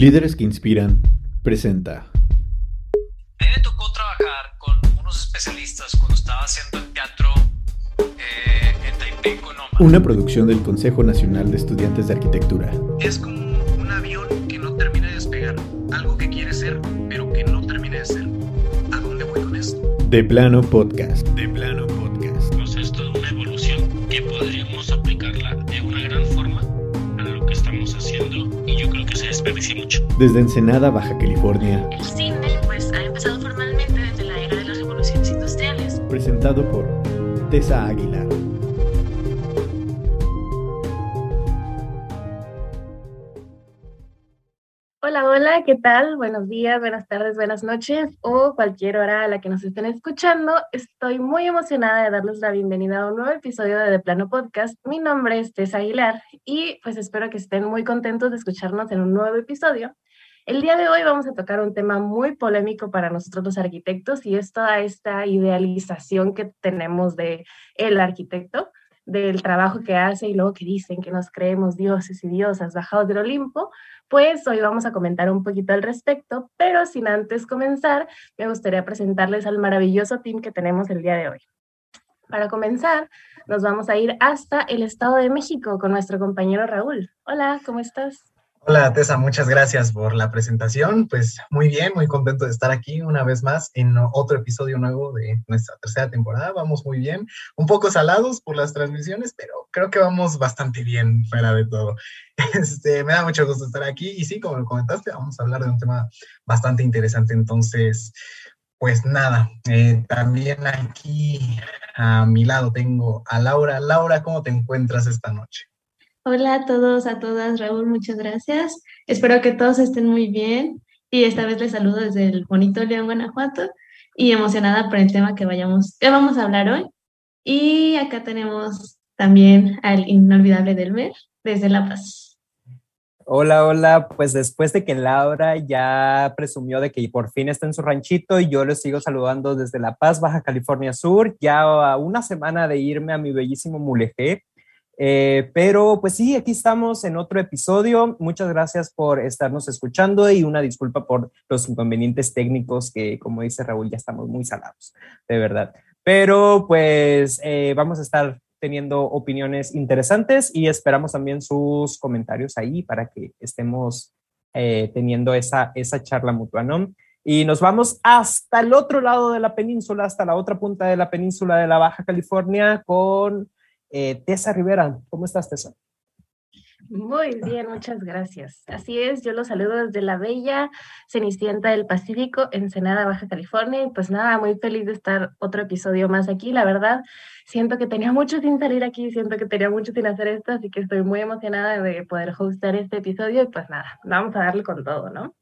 Líderes que Inspiran presenta. A mí me tocó trabajar con unos especialistas cuando estaba haciendo el teatro eh, en Taipei con Oma. Una producción del Consejo Nacional de Estudiantes de Arquitectura. Es como un avión que no termina de despegar. Algo que quiere ser, pero que no termina de ser. ¿A dónde voy con esto? De Plano Podcast. Desde Ensenada, Baja California. El cine pues ha empezado formalmente desde la era de las revoluciones industriales. Presentado por Tessa Aguilar. Hola, hola, ¿qué tal? Buenos días, buenas tardes, buenas noches o cualquier hora a la que nos estén escuchando. Estoy muy emocionada de darles la bienvenida a un nuevo episodio de De Plano Podcast. Mi nombre es Tessa Aguilar y pues espero que estén muy contentos de escucharnos en un nuevo episodio. El día de hoy vamos a tocar un tema muy polémico para nosotros los arquitectos y es toda esta idealización que tenemos de el arquitecto, del trabajo que hace y luego que dicen que nos creemos dioses y diosas bajados del Olimpo, pues hoy vamos a comentar un poquito al respecto, pero sin antes comenzar, me gustaría presentarles al maravilloso team que tenemos el día de hoy. Para comenzar, nos vamos a ir hasta el Estado de México con nuestro compañero Raúl. Hola, ¿cómo estás? Hola Tessa, muchas gracias por la presentación. Pues muy bien, muy contento de estar aquí una vez más en otro episodio nuevo de nuestra tercera temporada. Vamos muy bien, un poco salados por las transmisiones, pero creo que vamos bastante bien fuera de todo. Este, me da mucho gusto estar aquí y sí, como lo comentaste, vamos a hablar de un tema bastante interesante. Entonces, pues nada, eh, también aquí a mi lado tengo a Laura. Laura, ¿cómo te encuentras esta noche? Hola a todos, a todas, Raúl, muchas gracias. Espero que todos estén muy bien y esta vez les saludo desde el bonito León, Guanajuato y emocionada por el tema que vayamos, que vamos a hablar hoy. Y acá tenemos también al inolvidable Delmer desde La Paz. Hola, hola, pues después de que Laura ya presumió de que por fin está en su ranchito y yo les sigo saludando desde La Paz, Baja California Sur, ya a una semana de irme a mi bellísimo Mulegé, eh, pero pues sí, aquí estamos en otro episodio. Muchas gracias por estarnos escuchando y una disculpa por los inconvenientes técnicos que, como dice Raúl, ya estamos muy salados, de verdad. Pero pues eh, vamos a estar teniendo opiniones interesantes y esperamos también sus comentarios ahí para que estemos eh, teniendo esa, esa charla mutua, ¿no? Y nos vamos hasta el otro lado de la península, hasta la otra punta de la península de la Baja California con eh, Tessa Rivera. ¿Cómo estás, Tessa? Muy bien, muchas gracias. Así es, yo los saludo desde la bella Cenicienta del Pacífico, Ensenada, Baja California. Y pues nada, muy feliz de estar otro episodio más aquí. La verdad, siento que tenía mucho sin salir aquí, siento que tenía mucho sin hacer esto, así que estoy muy emocionada de poder hostear este episodio. Y pues nada, vamos a darle con todo, ¿no?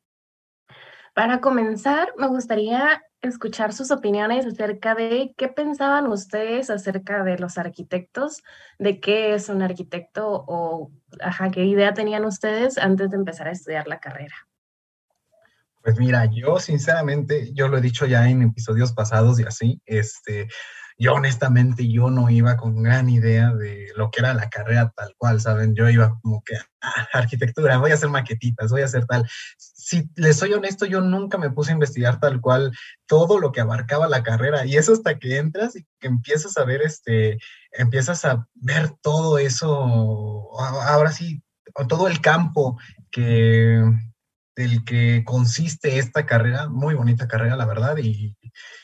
Para comenzar, me gustaría escuchar sus opiniones acerca de qué pensaban ustedes acerca de los arquitectos, de qué es un arquitecto o ajá, qué idea tenían ustedes antes de empezar a estudiar la carrera. Pues mira, yo sinceramente, yo lo he dicho ya en episodios pasados y así, este, yo honestamente yo no iba con gran idea de lo que era la carrera tal cual, ¿saben? Yo iba como que, ah, arquitectura, voy a hacer maquetitas, voy a hacer tal. Si les soy honesto, yo nunca me puse a investigar tal cual todo lo que abarcaba la carrera y eso hasta que entras y que empiezas a ver, este, empiezas a ver todo eso, ahora sí, todo el campo que del que consiste esta carrera, muy bonita carrera, la verdad, y,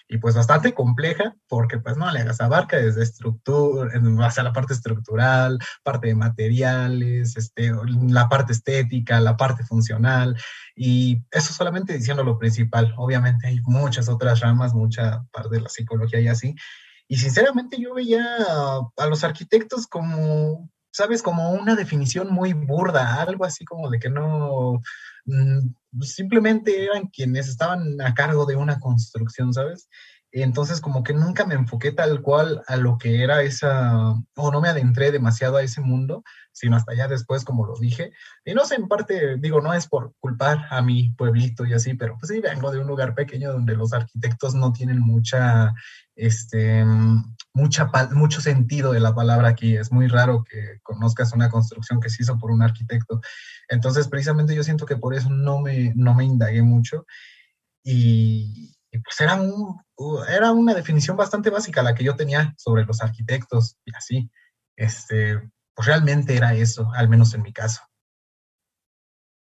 y pues bastante compleja, porque pues no le abarca desde estructura, hacia la parte estructural, parte de materiales, este, la parte estética, la parte funcional, y eso solamente diciendo lo principal. Obviamente hay muchas otras ramas, mucha parte de la psicología y así. Y sinceramente yo veía a los arquitectos como, sabes, como una definición muy burda, algo así como de que no, simplemente eran quienes estaban a cargo de una construcción, ¿sabes? Entonces como que nunca me enfoqué tal cual a lo que era esa, o no me adentré demasiado a ese mundo, sino hasta allá después, como lo dije. Y no sé, en parte, digo, no es por culpar a mi pueblito y así, pero pues sí, vengo de un lugar pequeño donde los arquitectos no tienen mucha este, mucha, mucho sentido de la palabra aquí. Es muy raro que conozcas una construcción que se hizo por un arquitecto. Entonces, precisamente yo siento que por eso no me, no me indagué mucho. Y, pues era, un, era una definición bastante básica la que yo tenía sobre los arquitectos y así. Este, pues realmente era eso, al menos en mi caso.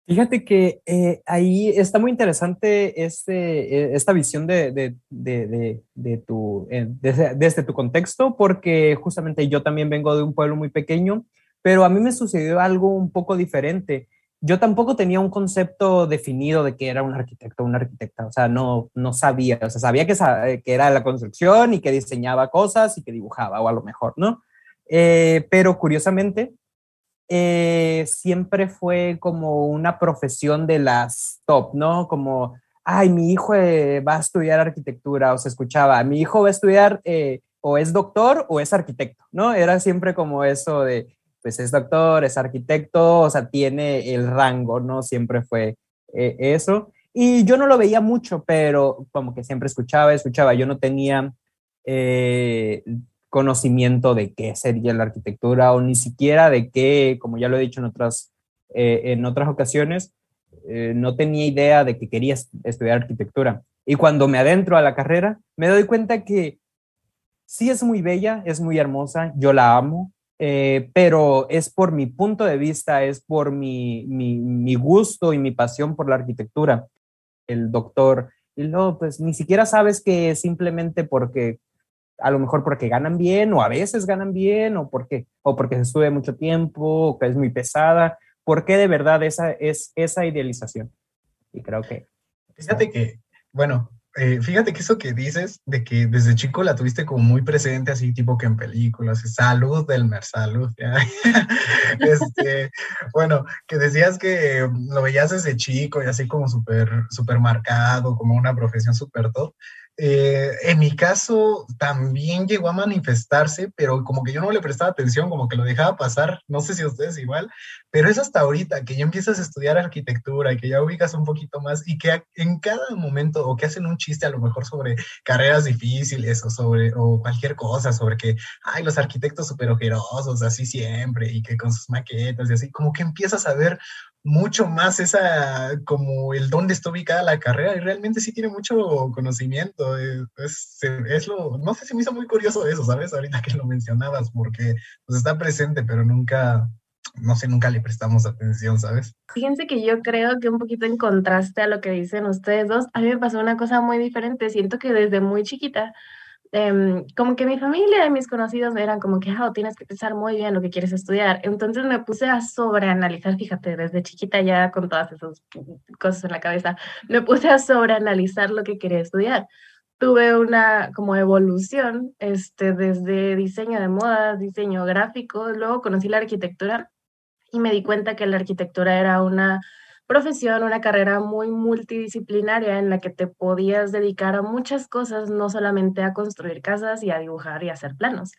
Fíjate que eh, ahí está muy interesante este, eh, esta visión de, de, de, de tu, eh, desde, tu contexto, porque justamente yo también vengo de un pueblo muy pequeño, pero a mí me sucedió algo un poco diferente. Yo tampoco tenía un concepto definido de que era un arquitecto o una arquitecta, o sea, no, no sabía, o sea, sabía que, que era la construcción y que diseñaba cosas y que dibujaba, o a lo mejor, ¿no? pero curiosamente, eh, siempre fue como una profesión de las top, ¿no? Como, ay, mi hijo eh, va a estudiar arquitectura, o se escuchaba, mi hijo va a estudiar eh, o es doctor o es arquitecto, ¿no? Era siempre como eso de, pues es doctor, es arquitecto, o sea, tiene el rango, ¿no? Siempre fue eso. Y yo no lo veía mucho, pero como que siempre escuchaba, escuchaba, yo no tenía conocimiento de qué sería la arquitectura o ni siquiera de qué, como ya lo he dicho en otras, eh, en otras ocasiones, eh, no tenía idea de que quería estudiar arquitectura. Y cuando me adentro a la carrera, me doy cuenta que sí es muy bella, es muy hermosa, yo la amo, eh, pero es por mi punto de vista, es por mi, mi, mi, gusto y mi pasión por la arquitectura. El doctor, y no, pues ni siquiera sabes que simplemente porque a lo mejor porque ganan bien o a veces ganan bien o porque, o porque se sube mucho tiempo o que es muy pesada. ¿Por qué de verdad esa es esa idealización? Y creo que... Fíjate que, bueno, eh, fíjate que eso que dices de que desde chico la tuviste como muy presente, así tipo que en películas, salud del salud. este, bueno, que decías que lo veías desde chico y así como súper, súper marcado, como una profesión súper top. Eh, en mi caso también llegó a manifestarse, pero como que yo no le prestaba atención, como que lo dejaba pasar, no sé si ustedes igual, pero es hasta ahorita que ya empiezas a estudiar arquitectura y que ya ubicas un poquito más y que en cada momento o que hacen un chiste a lo mejor sobre carreras difíciles o sobre o cualquier cosa, sobre que, hay los arquitectos súper ojerosos, así siempre, y que con sus maquetas y así, como que empiezas a ver mucho más esa, como el dónde está ubicada la carrera y realmente sí tiene mucho conocimiento. Es, es, lo, no sé si me hizo muy curioso eso, ¿sabes? Ahorita que lo mencionabas, porque pues, está presente, pero nunca, no sé, nunca le prestamos atención, ¿sabes? Fíjense que yo creo que un poquito en contraste a lo que dicen ustedes dos, a mí me pasó una cosa muy diferente. Siento que desde muy chiquita Em, como que mi familia y mis conocidos eran como que, ah, tienes que pensar muy bien lo que quieres estudiar. Entonces me puse a sobreanalizar, fíjate, desde chiquita ya con todas esas cosas en la cabeza, me puse a sobreanalizar lo que quería estudiar. Tuve una como evolución este, desde diseño de modas, diseño gráfico, luego conocí la arquitectura y me di cuenta que la arquitectura era una profesión, una carrera muy multidisciplinaria en la que te podías dedicar a muchas cosas, no solamente a construir casas y a dibujar y a hacer planos.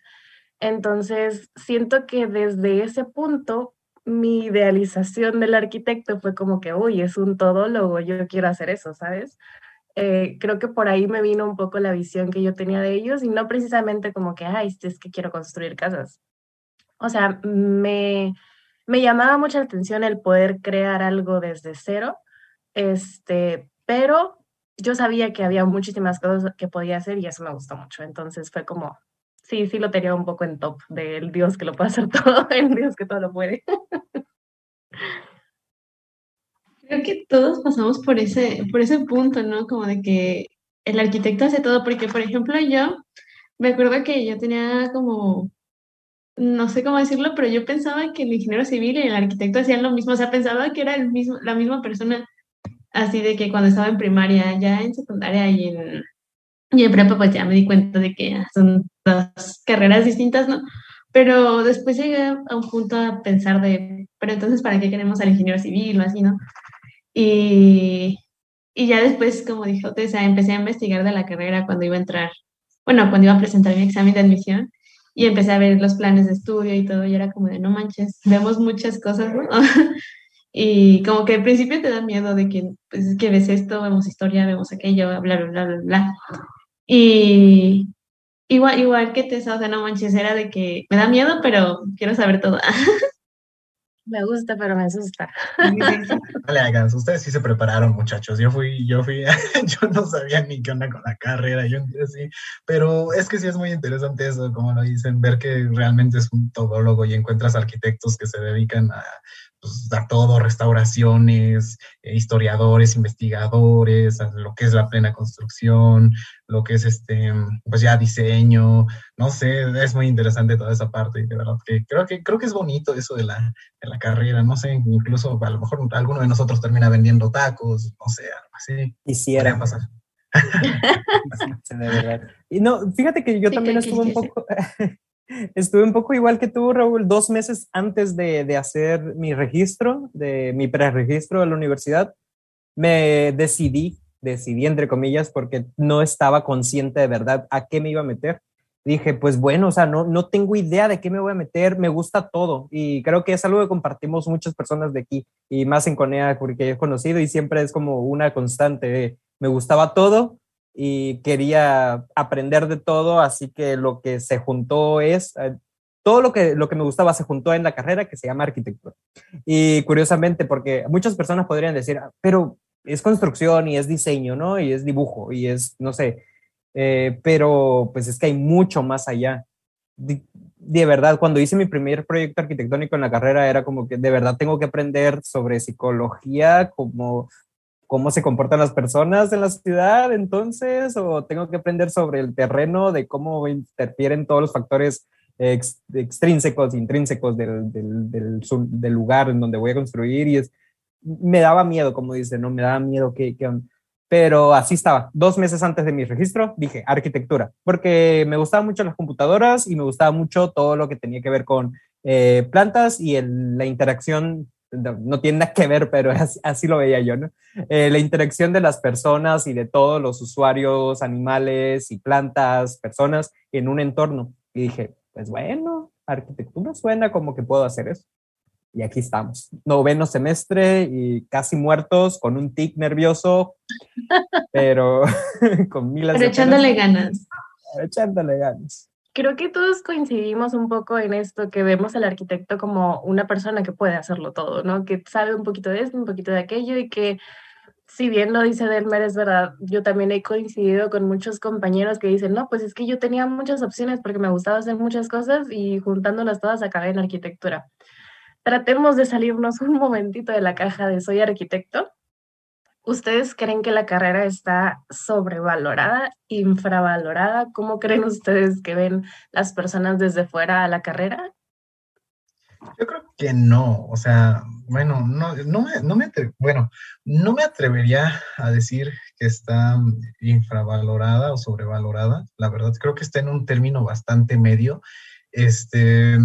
Entonces, siento que desde ese punto, mi idealización del arquitecto fue como que, uy, es un todólogo, yo quiero hacer eso, ¿sabes? Eh, creo que por ahí me vino un poco la visión que yo tenía de ellos y no precisamente como que, ay, es que quiero construir casas. O sea, me, me llamaba mucha atención el poder crear algo desde cero, este, pero yo sabía que había muchísimas cosas que podía hacer y eso me gustó mucho. Entonces fue como, sí, sí lo tenía un poco en top del Dios que lo puede hacer todo, el Dios que todo lo puede. Creo que todos pasamos por ese, por ese punto, ¿no? Como de que el arquitecto hace todo, porque por ejemplo yo me acuerdo que yo tenía como no sé cómo decirlo, pero yo pensaba que el ingeniero civil y el arquitecto hacían lo mismo, o sea, pensaba que era el mismo, la misma persona, así de que cuando estaba en primaria, ya en secundaria y en, y en prepa, pues ya me di cuenta de que son dos carreras distintas, ¿no? Pero después llegué a un punto a pensar de, pero entonces, ¿para qué queremos al ingeniero civil o así, no? Y, y ya después, como dijo Tessa, empecé a investigar de la carrera cuando iba a entrar, bueno, cuando iba a presentar mi examen de admisión y empecé a ver los planes de estudio y todo, y era como de, no manches, vemos muchas cosas, ¿no? y como que al principio te da miedo de que, pues, que ves esto, vemos historia, vemos aquello, bla, bla, bla, bla, bla. Y, Igual, igual que te o sea, no manches, era de que me da miedo, pero quiero saber todo. Me gusta, pero me asusta. No le hagas, ustedes sí se prepararon, muchachos. Yo fui, yo fui, yo no sabía ni qué onda con la carrera, yo sí, pero es que sí es muy interesante eso, como lo dicen, ver que realmente es un todólogo y encuentras arquitectos que se dedican a pues, a todo, restauraciones, eh, historiadores, investigadores, lo que es la plena construcción, lo que es este, pues ya diseño, no sé, es muy interesante toda esa parte y de verdad que creo que creo que es bonito eso de la, de la carrera, no sé, incluso a lo mejor alguno de nosotros termina vendiendo tacos, no sé, algo así. Quisiera pasar. de verdad. Y no, fíjate que yo también estuve un poco, Estuve un poco igual que tú, Raúl, dos meses antes de, de hacer mi registro, de mi preregistro de la universidad, me decidí, decidí entre comillas, porque no estaba consciente de verdad a qué me iba a meter. Dije, pues bueno, o sea, no, no tengo idea de qué me voy a meter, me gusta todo y creo que es algo que compartimos muchas personas de aquí y más en Conea porque he conocido y siempre es como una constante, me gustaba todo, y quería aprender de todo, así que lo que se juntó es, eh, todo lo que, lo que me gustaba se juntó en la carrera que se llama arquitectura. Y curiosamente, porque muchas personas podrían decir, ah, pero es construcción y es diseño, ¿no? Y es dibujo y es, no sé, eh, pero pues es que hay mucho más allá. De, de, verdad, cuando hice mi primer proyecto arquitectónico en la carrera, era como que de verdad tengo que aprender sobre psicología, como cómo se comportan las personas en la ciudad, entonces, o tengo que aprender sobre el terreno, de cómo interfieren todos los factores extrínsecos, intrínsecos del, del, del, lugar en donde voy a construir, y es, me daba miedo, como dice, ¿no? Me daba miedo que, que pero así estaba. Dos meses antes de mi registro dije arquitectura, porque me gustaban mucho las computadoras y me gustaba mucho todo lo que tenía que ver con eh, plantas y el, la interacción no, tiene nada que ver, pero así, lo veía yo, ¿no? Eh, la interacción de las personas y de todos los usuarios, animales y plantas, personas en un entorno. Y dije, pues bueno, arquitectura suena como que puedo hacer eso. Y aquí estamos, noveno semestre y casi muertos, con un tic nervioso, pero con miles pero echándole ganas. Echándole ganas creo que todos coincidimos un poco en esto, que vemos al arquitecto como una persona que puede hacerlo todo, ¿no? Que sabe un poquito de esto, un poquito de aquello y que, si bien lo dice Delmer, es verdad, yo también he coincidido con muchos compañeros que dicen, no, pues es que yo tenía muchas opciones porque me gustaba hacer muchas cosas y juntándolas todas acabé en arquitectura. Tratemos de salirnos un momentito de la caja de soy arquitecto ¿Ustedes creen que la carrera está sobrevalorada, infravalorada? ¿Cómo creen ustedes que ven las personas desde fuera a la carrera? Yo creo que no, o sea, bueno, no, no me, no me bueno, no me atrevería a decir que está infravalorada o sobrevalorada. La verdad, creo que está en un término bastante medio. Este,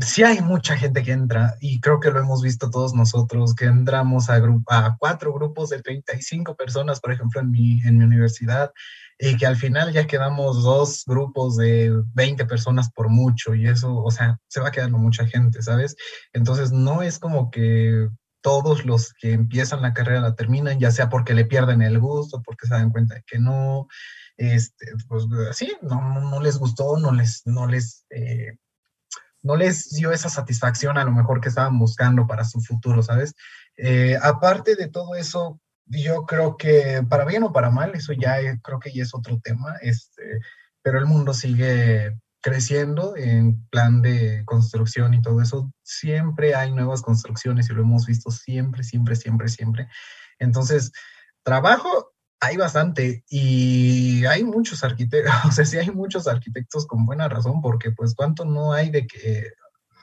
sí hay mucha gente que entra y creo que lo hemos visto todos nosotros, que entramos a, a cuatro grupos de 35 personas, por ejemplo, en mi, en mi universidad, y que al final ya quedamos dos grupos de 20 personas por mucho y eso, o sea, se va quedando mucha gente, ¿sabes? Entonces no es como que todos los que empiezan la carrera la terminan, ya sea porque le pierden el gusto, porque se dan cuenta de que no, este, pues sí, no, no les gustó, no les, no les eh, no les dio esa satisfacción a lo mejor que estaban buscando para su futuro, ¿sabes? Eh, aparte de todo eso, yo creo que para bien o para mal, eso ya creo que ya es otro tema, este, pero el mundo sigue creciendo en plan de construcción y todo eso. Siempre hay nuevas construcciones y lo hemos visto siempre, siempre, siempre, siempre. Entonces, trabajo hay bastante y hay muchos arquitectos, o sea, sí hay muchos arquitectos con buena razón, porque pues cuánto no hay de que,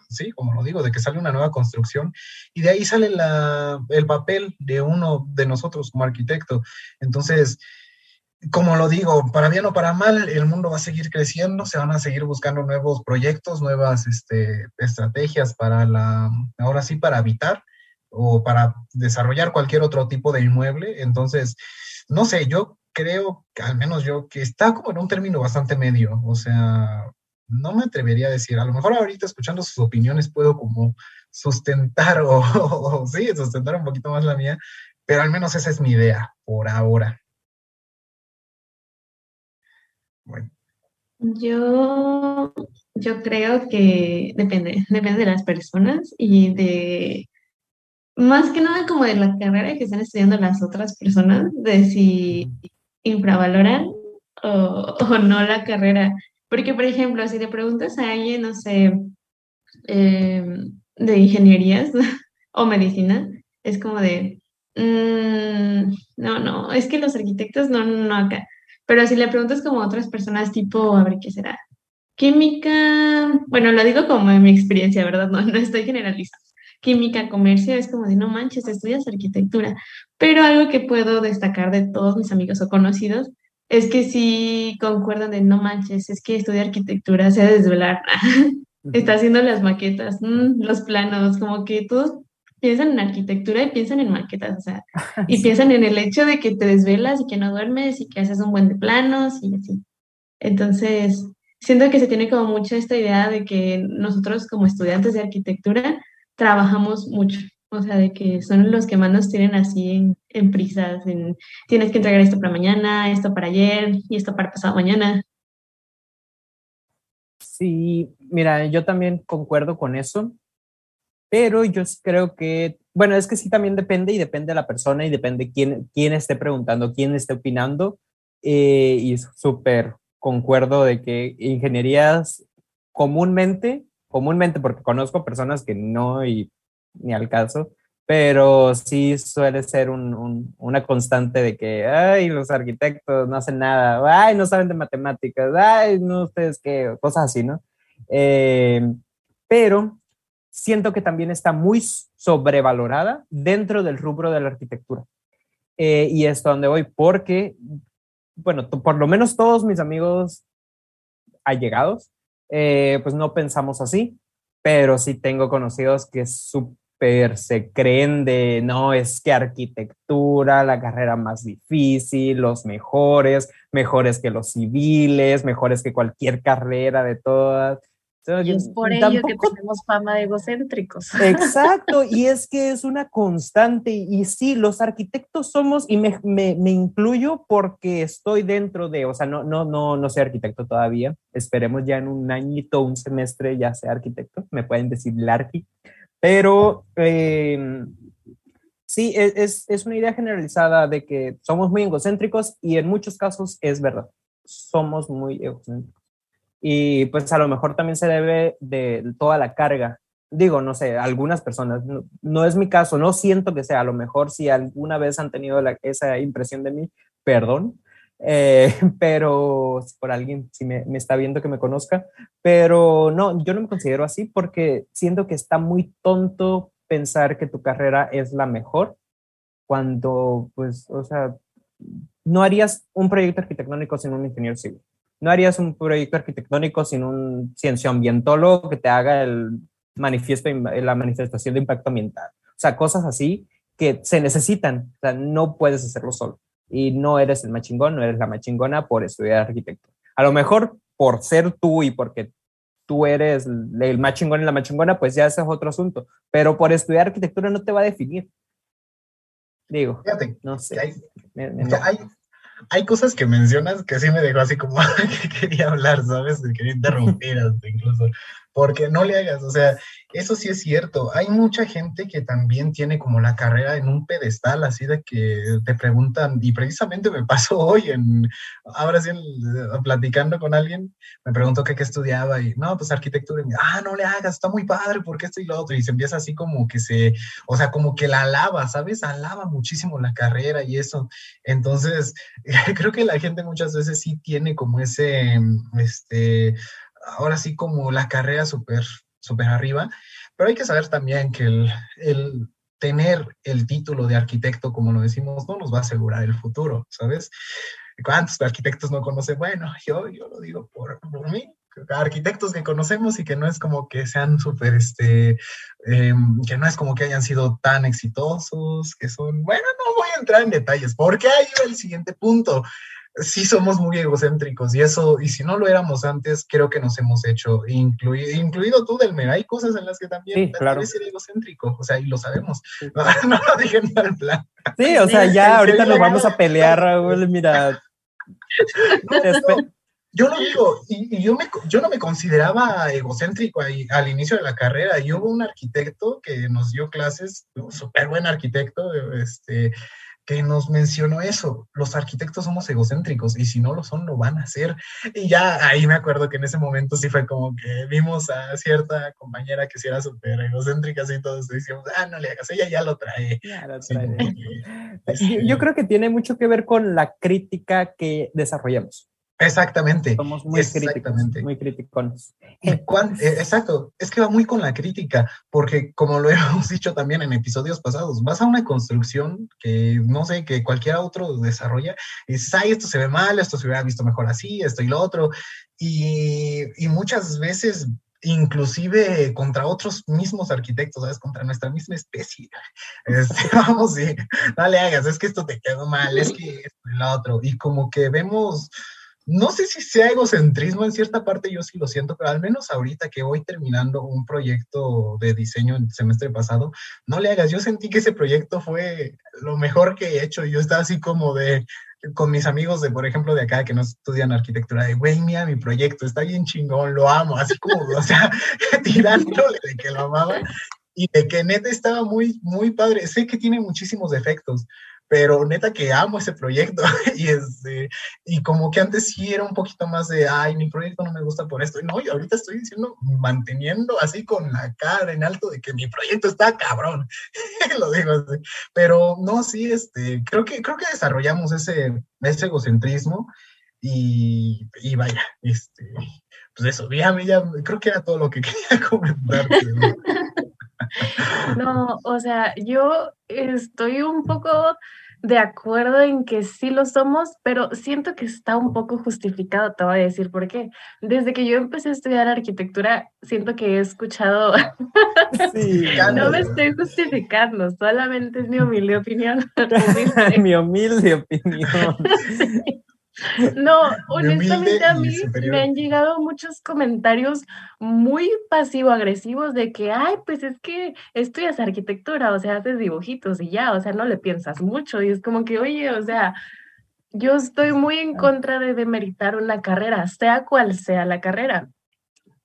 sí, como lo digo, de que sale una nueva construcción y de ahí sale la, el papel de uno de nosotros como arquitecto. Entonces, como lo digo, para bien o para mal, el mundo va a seguir creciendo, se van a seguir buscando nuevos proyectos, nuevas este, estrategias para la, ahora sí, para habitar o para desarrollar cualquier otro tipo de inmueble. Entonces, no sé, yo creo, al menos yo, que está como en un término bastante medio, o sea, no me atrevería a decir, a lo mejor ahorita escuchando sus opiniones puedo como sustentar o, sí, sustentar un poquito más la mía, pero al menos esa es mi idea por ahora. Bueno, Yo, yo creo que depende, depende de las personas y de, más que nada como de la carrera que están estudiando las otras personas, de si infravaloran o, o no la carrera. Porque, por ejemplo, si le preguntas a alguien, no sé, em, de ingenierías o medicina, es como de, mm, no, no, es que los arquitectos no, no, no acá. Pero si le preguntas como a otras personas, tipo, a ver, ¿qué será? Química, bueno, lo digo como en mi experiencia, ¿verdad? No, no estoy generalizando. Química, comercio, es como de, no manches, estudias arquitectura. Pero algo que puedo destacar de todos mis amigos o conocidos es que sí concuerdan de, no manches, es que estudia arquitectura, se desvelar, está haciendo las maquetas, mm, los planos, como que todos piensan en arquitectura y piensan en maquetas, o sea, y piensan en el hecho de que te desvelas y que no duermes y que haces un buen de planos y así. Entonces, siento que se tiene como mucho esta idea de que nosotros como estudiantes de arquitectura trabajamos mucho, o sea, de que son los que más nos tienen así en, en prisas, en tienes que entregar esto para mañana, esto para ayer y esto para pasado mañana. Sí, mira, yo también concuerdo con eso pero yo creo que, bueno, es que sí también depende y depende de la persona y depende quién, quién esté preguntando, quién esté opinando. Eh, y súper concuerdo de que ingenierías comúnmente, comúnmente, porque conozco personas que no y ni al caso, pero sí suele ser un, un, una constante de que, ay, los arquitectos no hacen nada, ay, no saben de matemáticas, ay, no ustedes qué, cosas así, ¿no? Eh, pero siento que también está muy sobrevalorada dentro del rubro de la arquitectura. Eh, y es donde voy, porque, bueno, por lo menos todos mis amigos allegados, eh, pues no pensamos así, pero sí tengo conocidos que súper se creen de, no, es que arquitectura, la carrera más difícil, los mejores, mejores que los civiles, mejores que cualquier carrera de todas. Y es por ello que tenemos fama de egocéntricos. Exacto, y es que es una constante. Y sí, los arquitectos somos, y me, me, me, incluyo porque estoy dentro de, o sea, no, no, no, no soy arquitecto todavía. Esperemos ya en un añito, un semestre ya sea arquitecto. Me pueden decir Larky. Pero eh, sí, e, es, es una idea generalizada de que somos muy egocéntricos y en muchos casos es verdad. Somos muy egocéntricos y pues a lo mejor también se debe de toda la carga. Digo, no sé, algunas personas, no, es mi caso, no siento que sea, a lo mejor si alguna vez han tenido esa impresión de mí, perdón, eh, pero por alguien, si me, me, está viendo que me conozca, pero no, yo no me considero así porque siento que está muy tonto pensar que tu carrera es la mejor cuando, pues, o sea, no harías un proyecto arquitectónico sin un ingeniero civil no harías un proyecto arquitectónico sin un cienciólogo que te haga el manifiesto, la manifestación de impacto ambiental. O sea, cosas así que se necesitan. O sea, no puedes hacerlo solo. Y no eres el machingón, no eres la machingona por estudiar arquitecto. A lo mejor por ser tú y porque tú eres el machingón y la machingona, pues ya ese es otro asunto. Pero por estudiar arquitectura no te va a definir. Digo, Fíjate, no sé. Hay, hay, hay cosas que mencionas que sí me dejó así como que quería hablar, ¿sabes? Que quería interrumpir incluso porque no le hagas, o sea, eso sí es cierto. Hay mucha gente que también tiene como la carrera en un pedestal, así de que te preguntan, y precisamente me pasó hoy, en, ahora sí, platicando con alguien, me preguntó qué, qué estudiaba y, no, pues arquitectura, y me, ah, no le hagas, está muy padre, porque esto y lo otro, y se empieza así como que se, o sea, como que la alaba, ¿sabes? Alaba muchísimo la carrera y eso. Entonces, creo que la gente muchas veces sí tiene como ese, este, ahora sí como la carrera súper, súper arriba, pero hay que saber también que el, el, tener el título de arquitecto, como lo decimos, no nos va a asegurar el futuro, ¿sabes? ¿Cuántos arquitectos no conocen? Bueno, yo, yo lo digo por, por mí, arquitectos que conocemos y que no es como que sean súper, este, eh, que no es como que hayan sido tan exitosos, que son, bueno, no voy a entrar en detalles, porque ahí va el siguiente punto sí somos muy egocéntricos y eso, y si no lo éramos antes, creo que nos hemos hecho, incluido, incluido tú, Delmer, hay cosas en las que también sí, claro. ser egocéntrico, o sea, y lo sabemos, no, no lo dije en plan. Sí, o sea, ya ahorita nos vamos a pelear, Raúl, mira. yo lo digo, y, yo, me, yo no me consideraba egocéntrico ahí, al inicio de la carrera. Y hubo un arquitecto que nos dio clases, un súper buen arquitecto, este, que nos mencionó eso. Los arquitectos somos egocéntricos y si no lo son, lo van a hacer. Y ya ahí me acuerdo que en ese momento sí fue como que vimos a cierta compañera que sí era súper egocéntrica y todos decíamos, ah, no le hagas, ella ya lo trae. Ya lo trae. Este, yo creo que tiene mucho que ver con la crítica que desarrollamos. Exactamente. Somos muy críticos. Muy críticos. Eh, exacto. Es que va muy con la crítica, porque como lo hemos dicho también en episodios pasados, vas a una construcción que no sé, que cualquier otro desarrolla y dices, ay, esto se ve mal, esto se hubiera visto mejor así, esto y lo otro. Y, y muchas veces inclusive contra otros mismos arquitectos, ¿sabes? Contra nuestra misma especie. Este, vamos, sí, no le hagas, es que esto te quedó mal, es que esto y lo otro. Y como que vemos no sé si sea egocentrismo en cierta parte, yo sí lo siento, pero al menos ahorita que voy terminando un proyecto de diseño el semestre pasado, no le hagas, yo sentí que ese proyecto fue lo mejor que he hecho. Yo estaba así como de, con mis amigos de, por ejemplo, de acá que no estudian arquitectura, de, güey, mira mi proyecto, está bien chingón, lo amo, así como, o sea, tirándole de que lo amaba y de que neta estaba muy, muy padre. Sé que tiene muchísimos defectos, pero neta que amo ese proyecto y, este, y como que antes sí era un poquito más de, ay, mi proyecto no me gusta por esto, y no, y ahorita estoy diciendo, manteniendo así con la cara en alto de que mi proyecto está cabrón, lo digo así, pero no, sí, este, creo que, creo que desarrollamos ese, ese egocentrismo y, y vaya, este, pues eso, ya, ya, creo que era todo lo que quería comentar. No, o sea, yo estoy un poco de acuerdo en que sí lo somos, pero siento que está un poco justificado, te voy a decir por qué. Desde que yo empecé a estudiar arquitectura, siento que he escuchado, sí, no me estoy justificando, solamente es mi humilde opinión. mi humilde opinión. No, honestamente a mí me han llegado muchos comentarios muy pasivo-agresivos de que, ay, pues es que estudias arquitectura, o sea, haces dibujitos y ya, o sea, no le piensas mucho. Y es como que, oye, o sea, yo estoy muy en contra de demeritar una carrera, sea cual sea la carrera,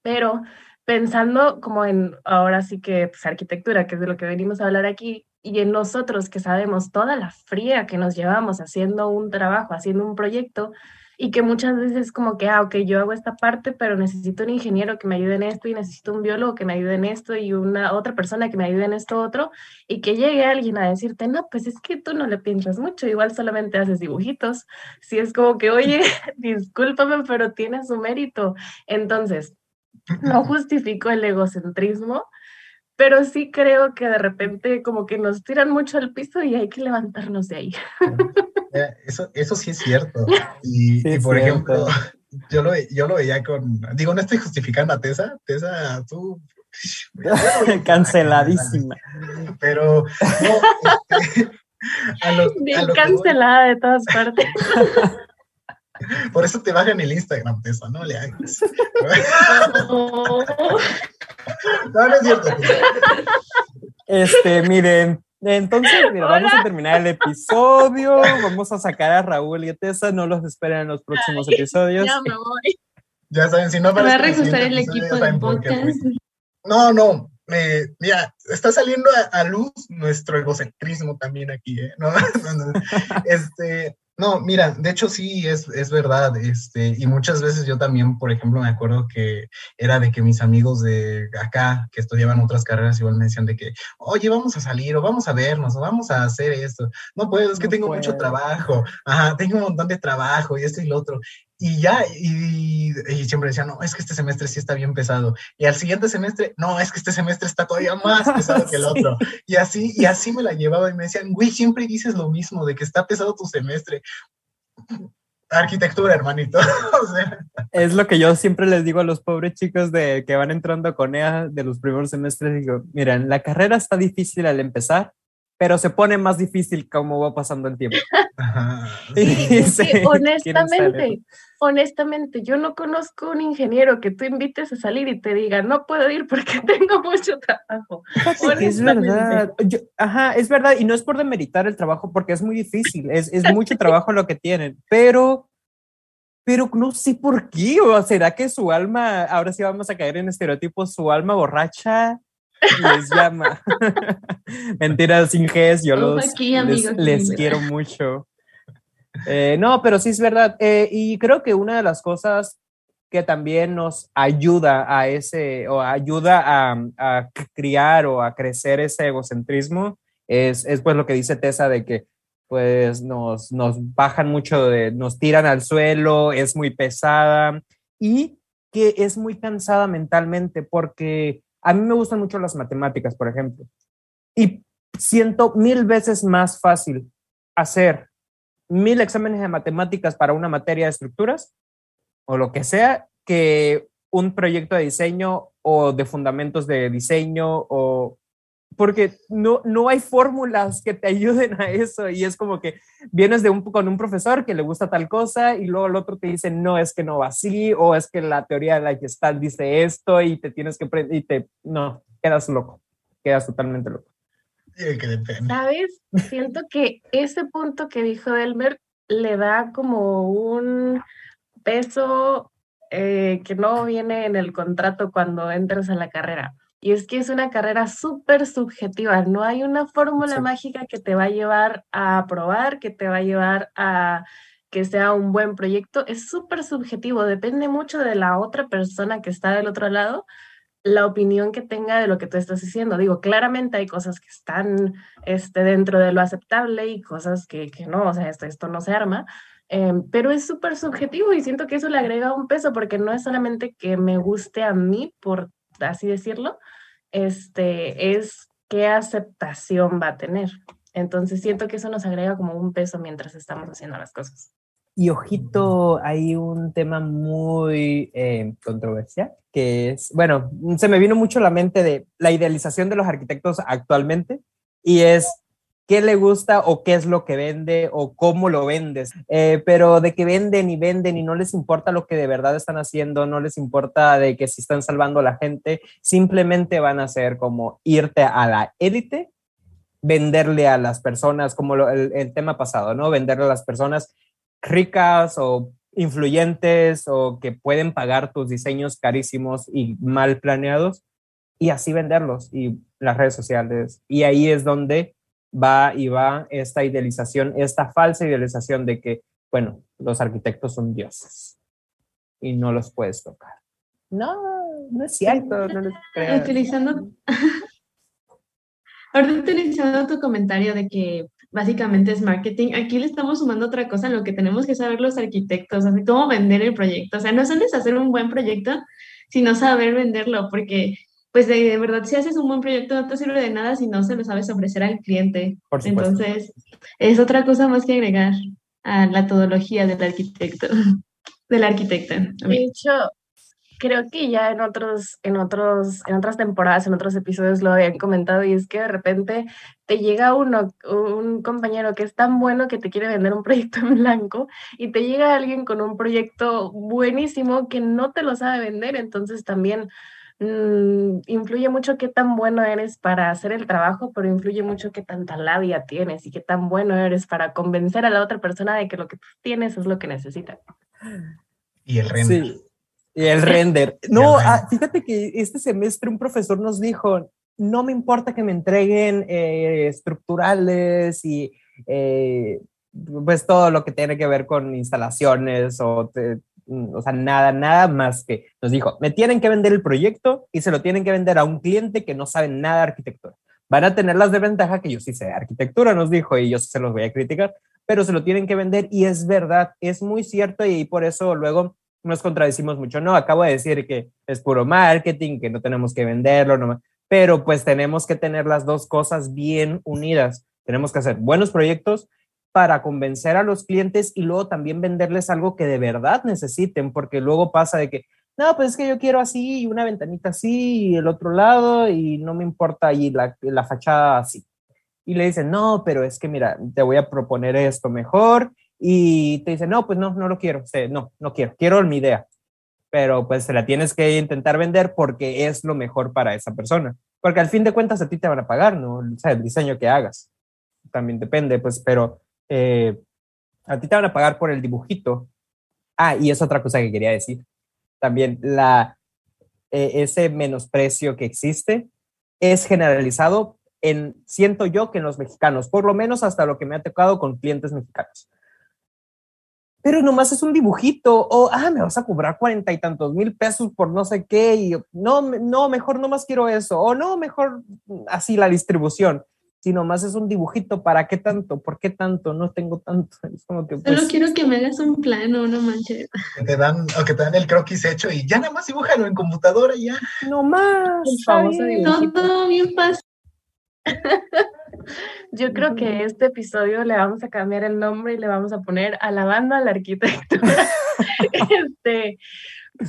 pero pensando como en, ahora sí que, pues, arquitectura, que es de lo que venimos a hablar aquí, y en nosotros que sabemos toda la fría que nos llevamos haciendo un trabajo, haciendo un proyecto, y que muchas veces como que, ah, ok, yo hago esta parte, pero necesito un ingeniero que me ayude en esto y necesito un biólogo que me ayude en esto y una otra persona que me ayude en esto otro y que llegue alguien a decirte, no, pues es que tú no le piensas mucho, igual solamente haces dibujitos. Si es como que, oye, discúlpame, pero tiene su mérito. Entonces, no justifico el egocentrismo, pero sí creo que de repente como que nos tiran mucho al piso y hay que levantarnos de ahí. Eso, eso sí es cierto. Y, por ejemplo, yo lo, yo lo veía con, digo, no estoy justificando a Tessa, Tessa, tú... Canceladísima. Pero no, este, Bien cancelada de todas partes. Por eso te bajan el Instagram, Tessa, no le hagas. No, no es cierto. Este, miren, entonces, mira, vamos a terminar el episodio, vamos a sacar a Raúl y a Tessa, no los esperen en los próximos episodios. Ya me voy. Ya saben, si no va a reajustar el equipo de podcast. No, no, eh, mira, está saliendo a, luz nuestro egocentrismo también aquí, ¿eh? No. Este, no, mira, de hecho sí, es, es verdad, este, y muchas veces yo también, por ejemplo, me acuerdo que era de que mis amigos de acá, que estudiaban otras carreras, igual me decían de que, oye, vamos a salir, o vamos a vernos, o vamos a hacer esto. No puedo, es que tengo mucho trabajo, ajá, tengo un montón de trabajo, y esto y lo otro y ya, y, siempre decía, no, es que este semestre sí está bien pesado. Y al siguiente semestre, no, es que este semestre está todavía más pesado que el otro. Y así, y así me la llevaba y me decían, güey, siempre dices lo mismo, de que está pesado tu semestre. Arquitectura, hermanito. Es lo que yo siempre les digo a los pobres chicos de que van entrando con EA de los primeros semestres. Digo, miren, la carrera está difícil al empezar, pero se pone más difícil como va pasando el tiempo. Sí, honestamente, honestamente, yo no conozco un ingeniero que tú invites a salir y te diga, no puedo ir porque tengo mucho trabajo. Es verdad, ajá, es verdad, y no es por demeritar el trabajo porque es muy difícil, es, es mucho trabajo lo que tienen, pero pero no sé por qué, o será que su alma, ahora sí vamos a caer en estereotipos, su alma borracha les llama. Mentiras, sin Gs, yo los, aquí, les, quiero mucho. Eh, no, pero sí es verdad. Eh, y creo que una de las cosas que también nos ayuda a ese, o ayuda a, a criar o a crecer ese egocentrismo, es, es pues lo que dice Tessa de que pues nos, nos bajan mucho, de, nos tiran al suelo, es muy pesada y que es muy cansada mentalmente porque a mí me gustan mucho las matemáticas, por ejemplo, y siento mil veces más fácil hacer mil exámenes de matemáticas para una materia de estructuras o lo que sea que un proyecto de diseño o de fundamentos de diseño o porque no, no hay fórmulas que te ayuden a eso y es como que vienes de un, con un profesor que le gusta tal cosa y luego el otro te dice no, es que no va así o es que la teoría de la Gestalt dice esto y te tienes que y te no, quedas loco, quedas totalmente loco. Sí, que depende. ¿Sabes? Siento que ese punto que dijo Elmer le da como un peso eh, que no viene en el contrato cuando entras a la carrera. Y es que es una carrera súper subjetiva, no hay una fórmula Sí. mágica que te va a llevar a aprobar, que te va a llevar a que sea un buen proyecto. Es súper subjetivo, depende mucho de la otra persona que está del otro lado, la opinión que tenga de lo que tú estás diciendo. Digo, claramente hay cosas que están este, dentro de lo aceptable y cosas que, que no, o sea, esto, esto no se arma. Em, pero es súper subjetivo y siento que eso le agrega un peso porque no es solamente que me guste a mí, por así decirlo, este, es qué aceptación va a tener. Entonces siento que eso nos agrega como un peso mientras estamos haciendo las cosas. Y ojito, hay un tema muy eh, controversial, que es, bueno, se me vino mucho a la mente de la idealización de los arquitectos actualmente, y es qué le gusta o qué es lo que vende o cómo lo vendes. Eh, pero de que venden y venden y no les importa lo que de verdad están haciendo, no les importa de que si están salvando a la gente, simplemente van a hacer como irte a la élite, venderle a las personas, como el, el tema pasado, ¿no? Venderle a las personas ricas o influyentes o que pueden pagar tus diseños carísimos y mal planeados y así venderlos y las redes sociales. Y ahí es donde va y va esta idealización, esta falsa idealización de que, bueno, los arquitectos son dioses y no los puedes tocar. No, no es cierto, no les creas. Utilizando, ahorita utilizando tu comentario de que básicamente es marketing, aquí le estamos sumando otra cosa en lo que tenemos que saber los arquitectos, así cómo vender el proyecto. O sea, no solo es hacer un buen proyecto, sino saber venderlo, porque pues de, de verdad si haces un buen proyecto no te sirve de nada si no se lo sabes ofrecer al cliente. Por supuesto. Entonces, es otra cosa más que agregar a la todología del arquitecto, del arquitecto. De hecho, creo que ya en otros, en otros, en otras temporadas, en otros episodios lo habían comentado, y es que de repente te llega uno, un compañero que es tan bueno que te quiere vender un proyecto en blanco, y te llega alguien con un proyecto buenísimo que no te lo sabe vender, entonces también mm, influye mucho qué tan bueno eres para hacer el trabajo, pero influye mucho qué tanta labia tienes y qué tan bueno eres para convencer a la otra persona de que lo que tú tienes es lo que necesita. Y el render. Sí. Y el render. No, el render. ah, fíjate que este semestre un profesor nos dijo, no me importa que me entreguen eh, estructurales y eh, pues todo lo que tiene que ver con instalaciones o, te- o sea, nada, nada más que nos dijo, me tienen que vender el proyecto y se lo tienen que vender a un cliente que no sabe nada de arquitectura. Van a tener las desventajas que yo sí sé arquitectura, nos dijo, y yo se los voy a criticar, pero se lo tienen que vender y es verdad, es muy cierto y por eso luego nos contradecimos mucho. No, acabo de decir que es puro marketing, que no tenemos que venderlo, no, pero pues tenemos que tener las dos cosas bien unidas. Tenemos que hacer buenos proyectos para convencer a los clientes y luego también venderles algo que de verdad necesiten, porque luego pasa de que, no, pues es que yo quiero así y una ventanita así y el otro lado y no me importa y la, la fachada así. Y le dicen, no, pero es que mira, te voy a proponer esto mejor y te dicen, no, pues no, no lo quiero, sea, no, no quiero, quiero mi idea, pero pues se la tienes que intentar vender porque es lo mejor para esa persona, porque al fin de cuentas a ti te van a pagar, ¿no? O sea, el diseño que hagas, también depende, pues, pero eh, a ti te van a pagar por el dibujito Ah, y es otra cosa que quería decir. También la, eh, ese menosprecio que existe es generalizado en, siento yo que en los mexicanos, por lo menos hasta lo que me ha tocado con clientes mexicanos. Pero nomás es un dibujito, o, ah, me vas a cobrar cuarenta y tantos mil pesos por no sé qué, y no, no, mejor nomás quiero eso, o no, mejor así la distribución si nomás es un dibujito, ¿para qué tanto? ¿Por qué tanto? No tengo tanto. Es como que, pues, Solo quiero que me hagas un plano, no manches. Que te dan, o que te dan el croquis hecho y ya nada más dibújalo en computadora y ya. No más. El famoso dibujito. Todo bien fácil. Yo creo que este episodio le vamos a cambiar el nombre y le vamos a poner Alabando a la Arquitectura. este,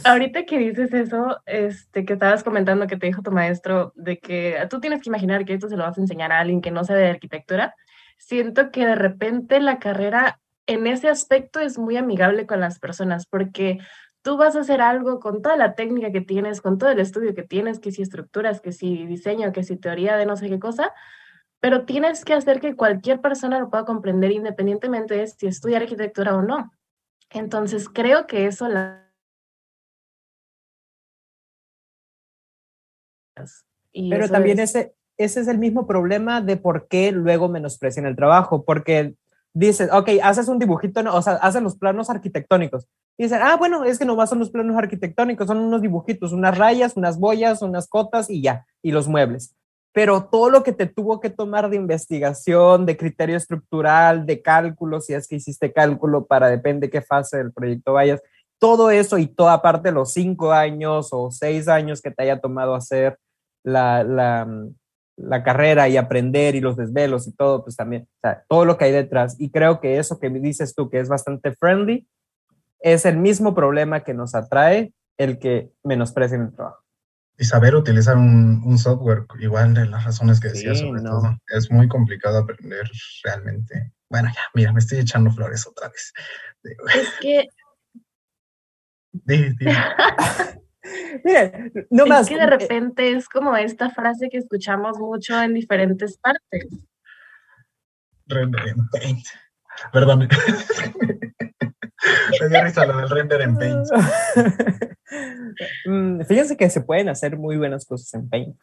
ahorita que dices eso, este, que estabas comentando que te dijo tu maestro de que tú tienes que imaginar que esto se lo vas a enseñar a alguien que no sabe de arquitectura, siento que de repente la carrera en ese aspecto es muy amigable con las personas porque tú vas a hacer algo con toda la técnica que tienes, con todo el estudio que tienes, que si estructuras, que si diseño, que si teoría de no sé qué cosa, pero tienes que hacer que cualquier persona lo pueda comprender independientemente de si estudia arquitectura o no. Entonces creo que eso la Pero también ese, ese es el mismo problema de por qué luego menosprecian el trabajo, porque dices, ok, haces un dibujito, o sea, haces los planos arquitectónicos. Y dicen, ah, bueno, es que nomás son los planos arquitectónicos, son unos dibujitos, unas rayas, unas boyas, unas cotas y ya, y los muebles. Pero todo lo que te tuvo que tomar de investigación, de criterio estructural, de cálculo, si es que hiciste cálculo para depende qué fase del proyecto vayas, todo eso y toda parte de los cinco años o seis años que te haya tomado hacer la, la, la, carrera y aprender y los desvelos y todo, pues también, o sea, todo lo que hay detrás. Y creo que eso que me dices tú, que es bastante friendly, es el mismo problema que nos atrae el que menosprecian el trabajo. Y saber utilizar un, un software, igual de las razones que decías sobre todo, es muy complicado aprender realmente. Bueno, ya, mira, me estoy echando flores otra vez. Es que... Dí, di. Mira, no es más. que de repente es como esta frase que escuchamos mucho en diferentes partes. Perdón. Me dio risa lo del render en Paint. Mm, Fíjense que se pueden hacer muy buenas cosas en Paint.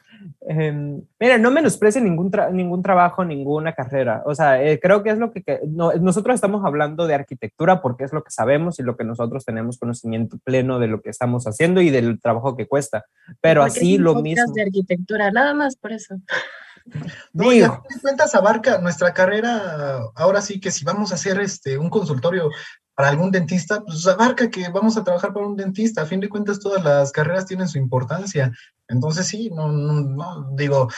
Eh, mira, no menosprecien ningún, tra ningún trabajo, ninguna carrera. O sea, eh, creo que es lo que, que no, nosotros estamos hablando de arquitectura porque es lo que sabemos y lo que nosotros tenemos conocimiento pleno de lo que estamos haciendo y del trabajo que cuesta. Pero así lo mismo. de arquitectura, nada más por eso. No, y a fin de cuentas abarca nuestra carrera, ahora sí que si vamos a hacer este, un consultorio para algún dentista, pues abarca que vamos a trabajar para un dentista. A fin de cuentas, todas las carreras tienen su importancia. Entonces, sí, no, no, no, digo,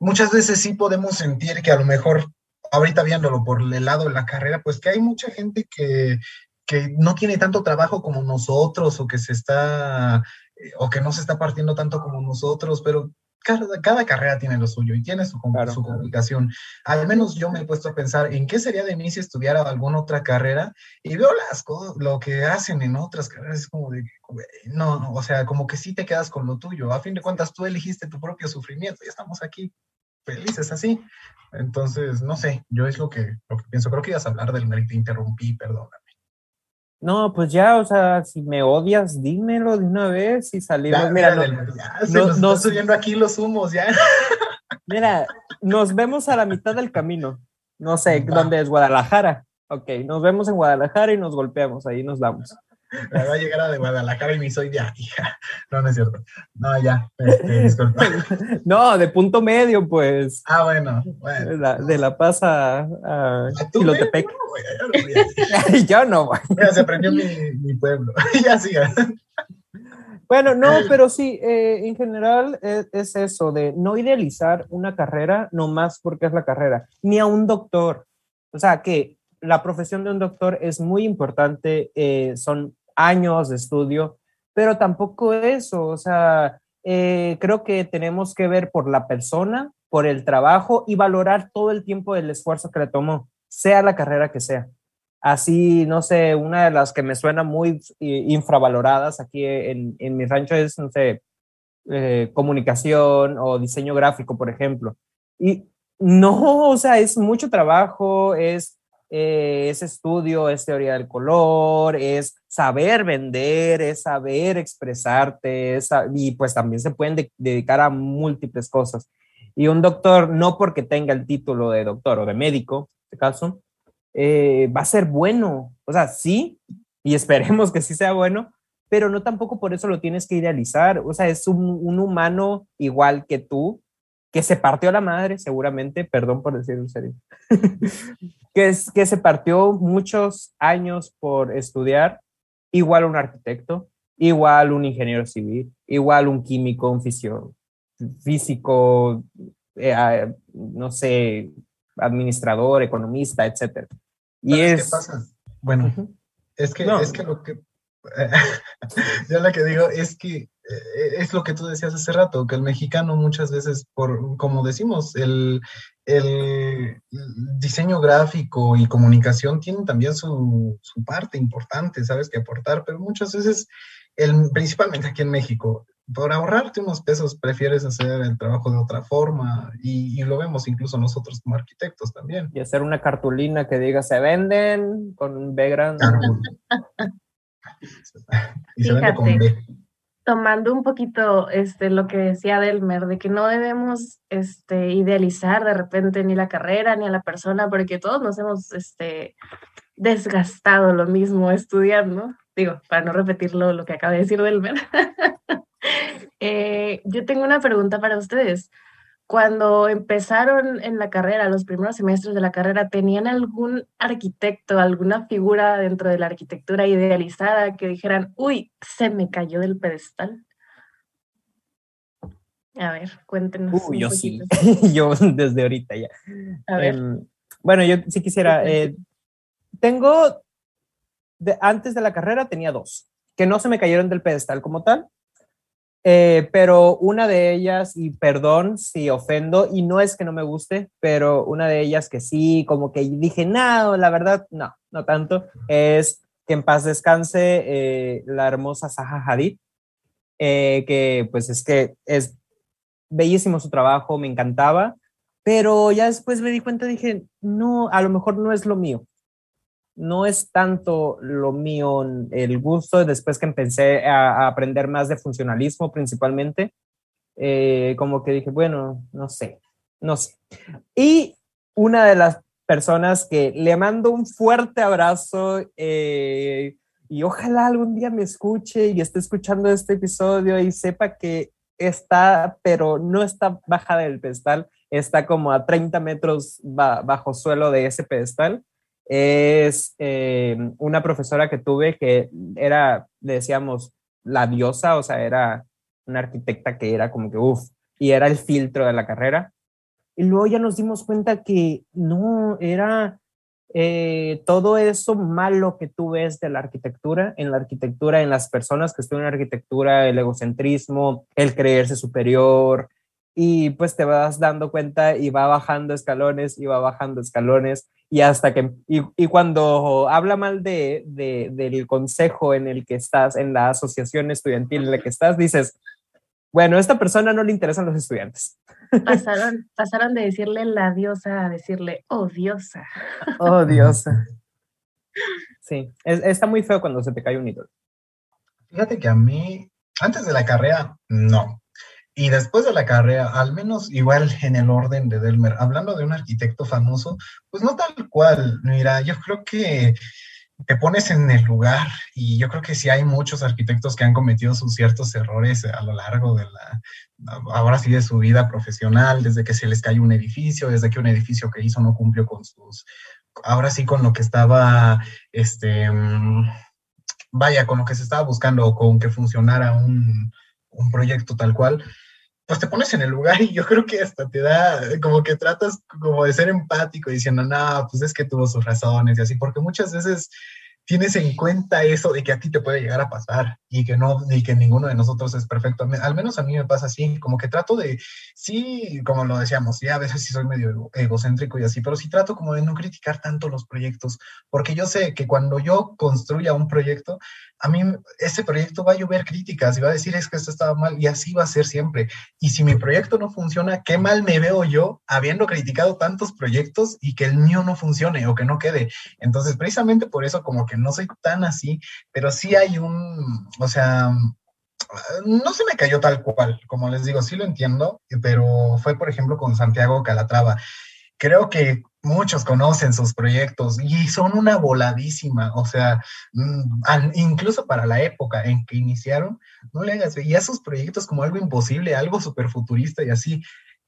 muchas veces sí podemos sentir que a lo mejor, ahorita viéndolo por el lado de la carrera, pues que hay mucha gente que, que no tiene tanto trabajo como nosotros o que se está, o que no se está partiendo tanto como nosotros, pero cada, cada, carrera tiene lo suyo y tiene su, claro, su complicación. Al menos yo me he puesto a pensar en qué sería de mí si estudiara alguna otra carrera y veo las cosas, lo que hacen en otras carreras, es como de, no, no, o sea, como que sí te quedas con lo tuyo. A fin de cuentas, tú elegiste tu propio sufrimiento y estamos aquí felices así. Entonces, no sé, yo es lo que, lo que pienso. Creo que ibas a hablar del mérito, te interrumpí, perdóname. No, pues ya, o sea, si me odias, dímelo de una vez y salimos. Ya, mira, mira no, ya, se no, nos subiendo aquí los humos, ya. Mira, nos vemos a la mitad del camino. No sé Va. dónde es Guadalajara. Ok, nos vemos en Guadalajara y nos golpeamos, ahí nos damos. Me va a llegar a de Guadalajara y me soy de hija. No, no es cierto. No, ya, este, disculpa. No, de punto medio, pues. Ah, bueno. bueno. De, la, de La Paz a, a Chilotepec. No, yo no, güey. Se prendió mi, mi pueblo. ya siga. Bueno, no, pero sí, eh, en general es, es, eso, de no idealizar una carrera nomás porque es la carrera, ni a un doctor. O sea, que la profesión de un doctor es muy importante, eh, son años de estudio, pero tampoco eso, o sea, eh, creo que tenemos que ver por la persona, por el trabajo y valorar todo el tiempo del esfuerzo que le tomó, sea la carrera que sea. Así, no sé, una de las que me suena muy infravaloradas aquí en, en mi rancho es, no sé, eh, comunicación o diseño gráfico, por ejemplo. Y no, o sea, es mucho trabajo, es eh, es estudio, es teoría del color, es saber vender, es saber expresarte, y pues también se pueden dedicar a múltiples cosas. Y un doctor, no porque tenga el título de doctor o de médico, en este caso, eh, va a ser bueno. O sea, sí, y esperemos que sí sea bueno, pero no tampoco por eso lo tienes que idealizar. O sea, es un, un humano igual que tú, que se partió la madre, seguramente, perdón por decirlo en serio, que, es, que se partió muchos años por estudiar, igual un arquitecto, igual un ingeniero civil, igual un químico, un fisio, físico, eh, no sé, administrador, economista, etc. Y es... ¿Qué pasa? Bueno, es, que, es que lo que... yo lo que digo es que es lo que tú decías hace rato, que el mexicano muchas veces, por, como decimos, el, el diseño gráfico y comunicación tienen también su, su, parte importante, ¿sabes? Que aportar, pero muchas veces, el, principalmente aquí en México, por ahorrarte unos pesos prefieres hacer el trabajo de otra forma y, y lo vemos incluso nosotros como arquitectos también. Y hacer una cartulina que diga se venden con B grande. y se vende con B tomando un poquito este, lo que decía Delmer, de que no debemos este, idealizar de repente ni la carrera ni a la persona, porque todos nos hemos este, desgastado lo mismo estudiando. Digo, para no repetirlo lo que acaba de decir Delmer. eh, yo tengo una pregunta para ustedes cuando empezaron en la carrera, los primeros semestres de la carrera, ¿tenían algún arquitecto, alguna figura dentro de la arquitectura idealizada que dijeran, uy, se me cayó del pedestal? A ver, cuéntenos. Uy, yo sí, yo desde ahorita ya. A ver. Em, bueno, yo sí quisiera, eh, tengo, de, antes de la carrera tenía dos, que no se me cayeron del pedestal como tal, eh, pero una de ellas, y perdón si ofendo, y no es que no me guste, pero una de ellas que sí, como que dije, no, la verdad, no, no tanto, es que en paz descanse eh, la hermosa Zaha Hadid, eh, que pues es que es bellísimo su trabajo, me encantaba, pero ya después me di cuenta, dije, no, a lo mejor no es lo mío no es tanto lo mío el gusto, después que empecé a, aprender más de funcionalismo principalmente, eh, como que dije, bueno, no sé, no sé. Y una de las personas que le mando un fuerte abrazo eh, y ojalá algún día me escuche y esté escuchando este episodio y sepa que está, pero no está baja del pedestal, está como a 30 metros bajo suelo de ese pedestal es eh, una profesora que tuve que era, decíamos, la diosa, o sea, era una arquitecta que era como que, uff, y era el filtro de la carrera. Y luego ya nos dimos cuenta que no, era eh, todo eso malo que tú ves de la arquitectura, en la arquitectura, en las personas que estudian arquitectura, el egocentrismo, el creerse superior, y pues te vas dando cuenta y va bajando escalones y va bajando escalones y hasta que, y, cuando habla mal de, del consejo en el que estás, en la asociación estudiantil en la que estás, dices, bueno, a esta persona no le interesan los estudiantes. Pasaron, pasaron de decirle la diosa a decirle, oh diosa. Oh diosa. Sí, está muy feo cuando se te cae un ídolo. Fíjate que a mí, antes de la carrera, no. Y después de la carrera, al menos igual en el orden de Delmer, hablando de un arquitecto famoso, pues no tal cual. Mira, yo creo que te pones en el lugar y yo creo que sí hay muchos arquitectos que han cometido sus ciertos errores a lo largo de la, ahora sí, de su vida profesional, desde que se les cayó un edificio, desde que un edificio que hizo no cumplió con sus, ahora sí con lo que estaba, este, mm, vaya, con lo que se estaba buscando, con que funcionara un, un proyecto tal cual, pues te pones en el lugar y yo creo que hasta te da, como que tratas como de ser empático diciendo, no, pues es que tuvo sus razones y así, porque muchas veces tienes en cuenta eso de que a ti te puede llegar a pasar y que no, y que ninguno de nosotros es perfecto. Al menos a mí me pasa así, como que trato de, sí, como lo decíamos, ya a veces sí soy medio egocéntrico y así, pero sí trato como de no criticar tanto los proyectos, porque yo sé que cuando yo construya un proyecto, a mí ese proyecto va a llover críticas y va a decir es que esto estaba mal y así va a ser siempre. Y si mi proyecto no funciona, qué mal me veo yo habiendo criticado tantos proyectos y que el mío no funcione o que no quede. Entonces, precisamente por eso como que no soy tan así, pero sí hay un, o sea, no se me cayó tal cual, como les digo, sí lo entiendo, pero fue por ejemplo con Santiago Calatrava. Creo que muchos conocen sus proyectos y son una voladísima, o sea, mm, incluso para la época en que iniciaron, no le hagas, veía sus proyectos como algo imposible, algo súper futurista y así,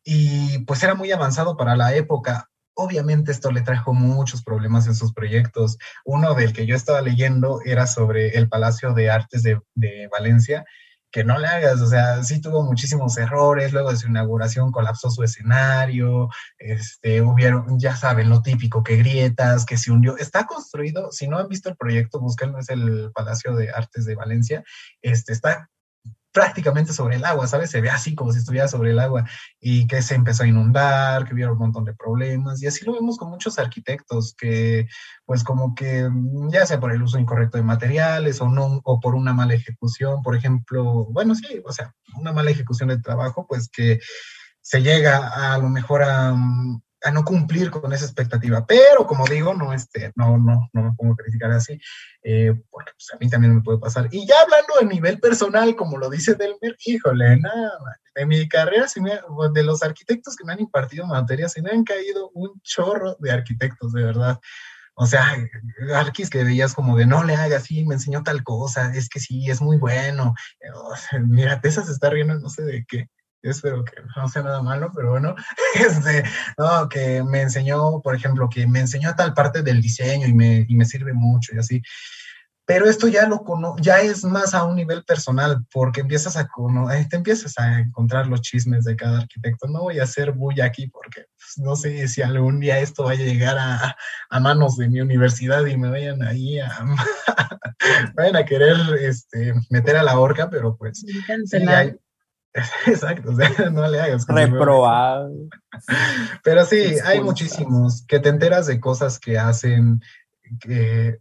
y pues era muy avanzado para la época. Obviamente esto le trajo muchos problemas en sus proyectos. Uno del que yo estaba leyendo era sobre el Palacio de Artes de, de Valencia, que no le hagas, o sea, sí tuvo muchísimos errores, luego de su inauguración colapsó su escenario, este, hubieron, ya saben, lo típico, que grietas, que se hundió, está construido, si no han visto el proyecto, búsquenlo, es el Palacio de Artes de Valencia, este, está prácticamente sobre el agua, ¿sabes? Se ve así como si estuviera sobre el agua y que se empezó a inundar, que hubiera un montón de problemas y así lo vemos con muchos arquitectos que pues como que mm, ya sea por el uso incorrecto de materiales o no o por una mala ejecución, por ejemplo, bueno, sí, o sea, una mala ejecución del trabajo, pues que se llega a, a lo mejor a, mm, a no cumplir con esa expectativa. Pero como digo, no, este, no, no, no me pongo a criticar así, eh, porque pues, a mí también me puede pasar. Y ya hablando a nivel personal, como lo dice Delmer, híjole, nada, de mi carrera, de los arquitectos que me han impartido materias, se me han caído un chorro de arquitectos, de verdad. O sea, arquis que veías como de no le hagas, sí, me enseñó tal cosa, es que sí, es muy bueno. mira, Tessa se está riendo, no sé de qué espero que no sea nada malo, pero bueno, este, no, que me enseñó, por ejemplo, que me enseñó tal parte del diseño y me, y me sirve mucho y así. Pero esto ya lo ya es más a un nivel personal, porque empiezas a te empiezas a encontrar los chismes de cada arquitecto. No voy a hacer bulla aquí porque pues, no sé si algún día esto vaya a llegar a, a manos de mi universidad y me vayan ahí a, vayan a querer este, meter a la horca, pero pues sí, hay, Exacto, no le hagas. Reprobado. Pero sí, hay muchísimos que te enteras de cosas que hacen, que,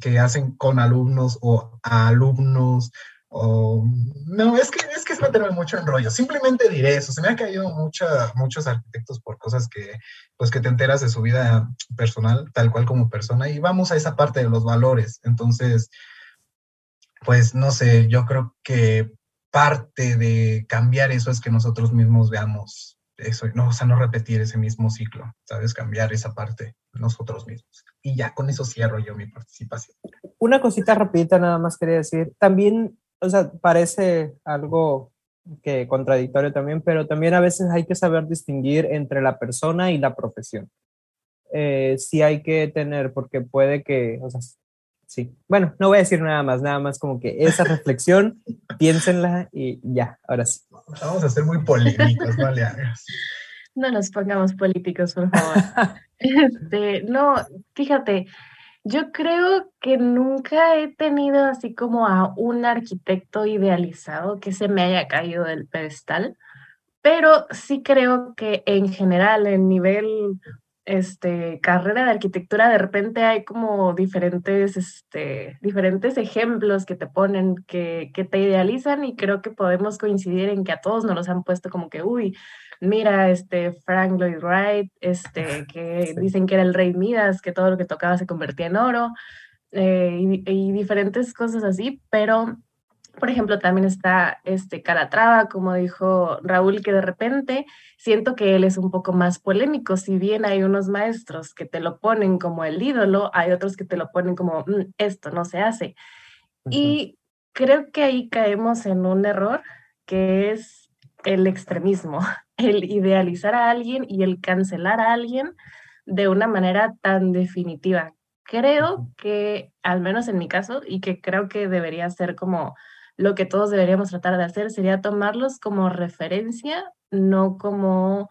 que hacen con alumnos o a alumnos. O, no, es que, es que es meterme mucho en rollo. Simplemente diré eso. Se me han caído mucha, muchos arquitectos por cosas que, pues, que te enteras de su vida personal, tal cual como persona. Y vamos a esa parte de los valores. Entonces, pues, no sé, yo creo que parte de cambiar eso es que nosotros mismos veamos eso, no, o sea, no repetir ese mismo ciclo, ¿sabes? Cambiar esa parte nosotros mismos. Y ya con eso cierro yo mi participación. Una cosita rapidita nada más quería decir. También, o sea, parece algo que contradictorio también, pero también a veces hay que saber distinguir entre la persona y la profesión. Eh, sí hay que tener, porque puede que, o sea, sí. Bueno, no voy a decir nada más, nada más como que esa reflexión, piénsenla y ya, ahora sí. Vamos a ser muy polémicos, no le No nos pongamos políticos, por favor. este, no, fíjate, yo creo que nunca he tenido así como a un arquitecto idealizado que se me haya caído del pedestal, pero sí creo que en general, en nivel este, carrera de arquitectura, de repente hay como diferentes, este, diferentes ejemplos que te ponen, que, que te idealizan y creo que podemos coincidir en que a todos nos los han puesto como que, uy, mira, este, Frank Lloyd Wright, este, que dicen que era el rey Midas, que todo lo que tocaba se convertía en oro, eh, y, y diferentes cosas así, pero por ejemplo, también está este Calatrava, como dijo Raúl, que de repente siento que él es un poco más polémico. Si bien hay unos maestros que te lo ponen como el ídolo, hay otros que te lo ponen como mm, esto no se hace. Y creo que ahí caemos en un error que es el extremismo, el idealizar a alguien y el cancelar a alguien de una manera tan definitiva. Creo que, al menos en mi caso, y que creo que debería ser como lo que todos deberíamos tratar de hacer sería tomarlos como referencia, no como,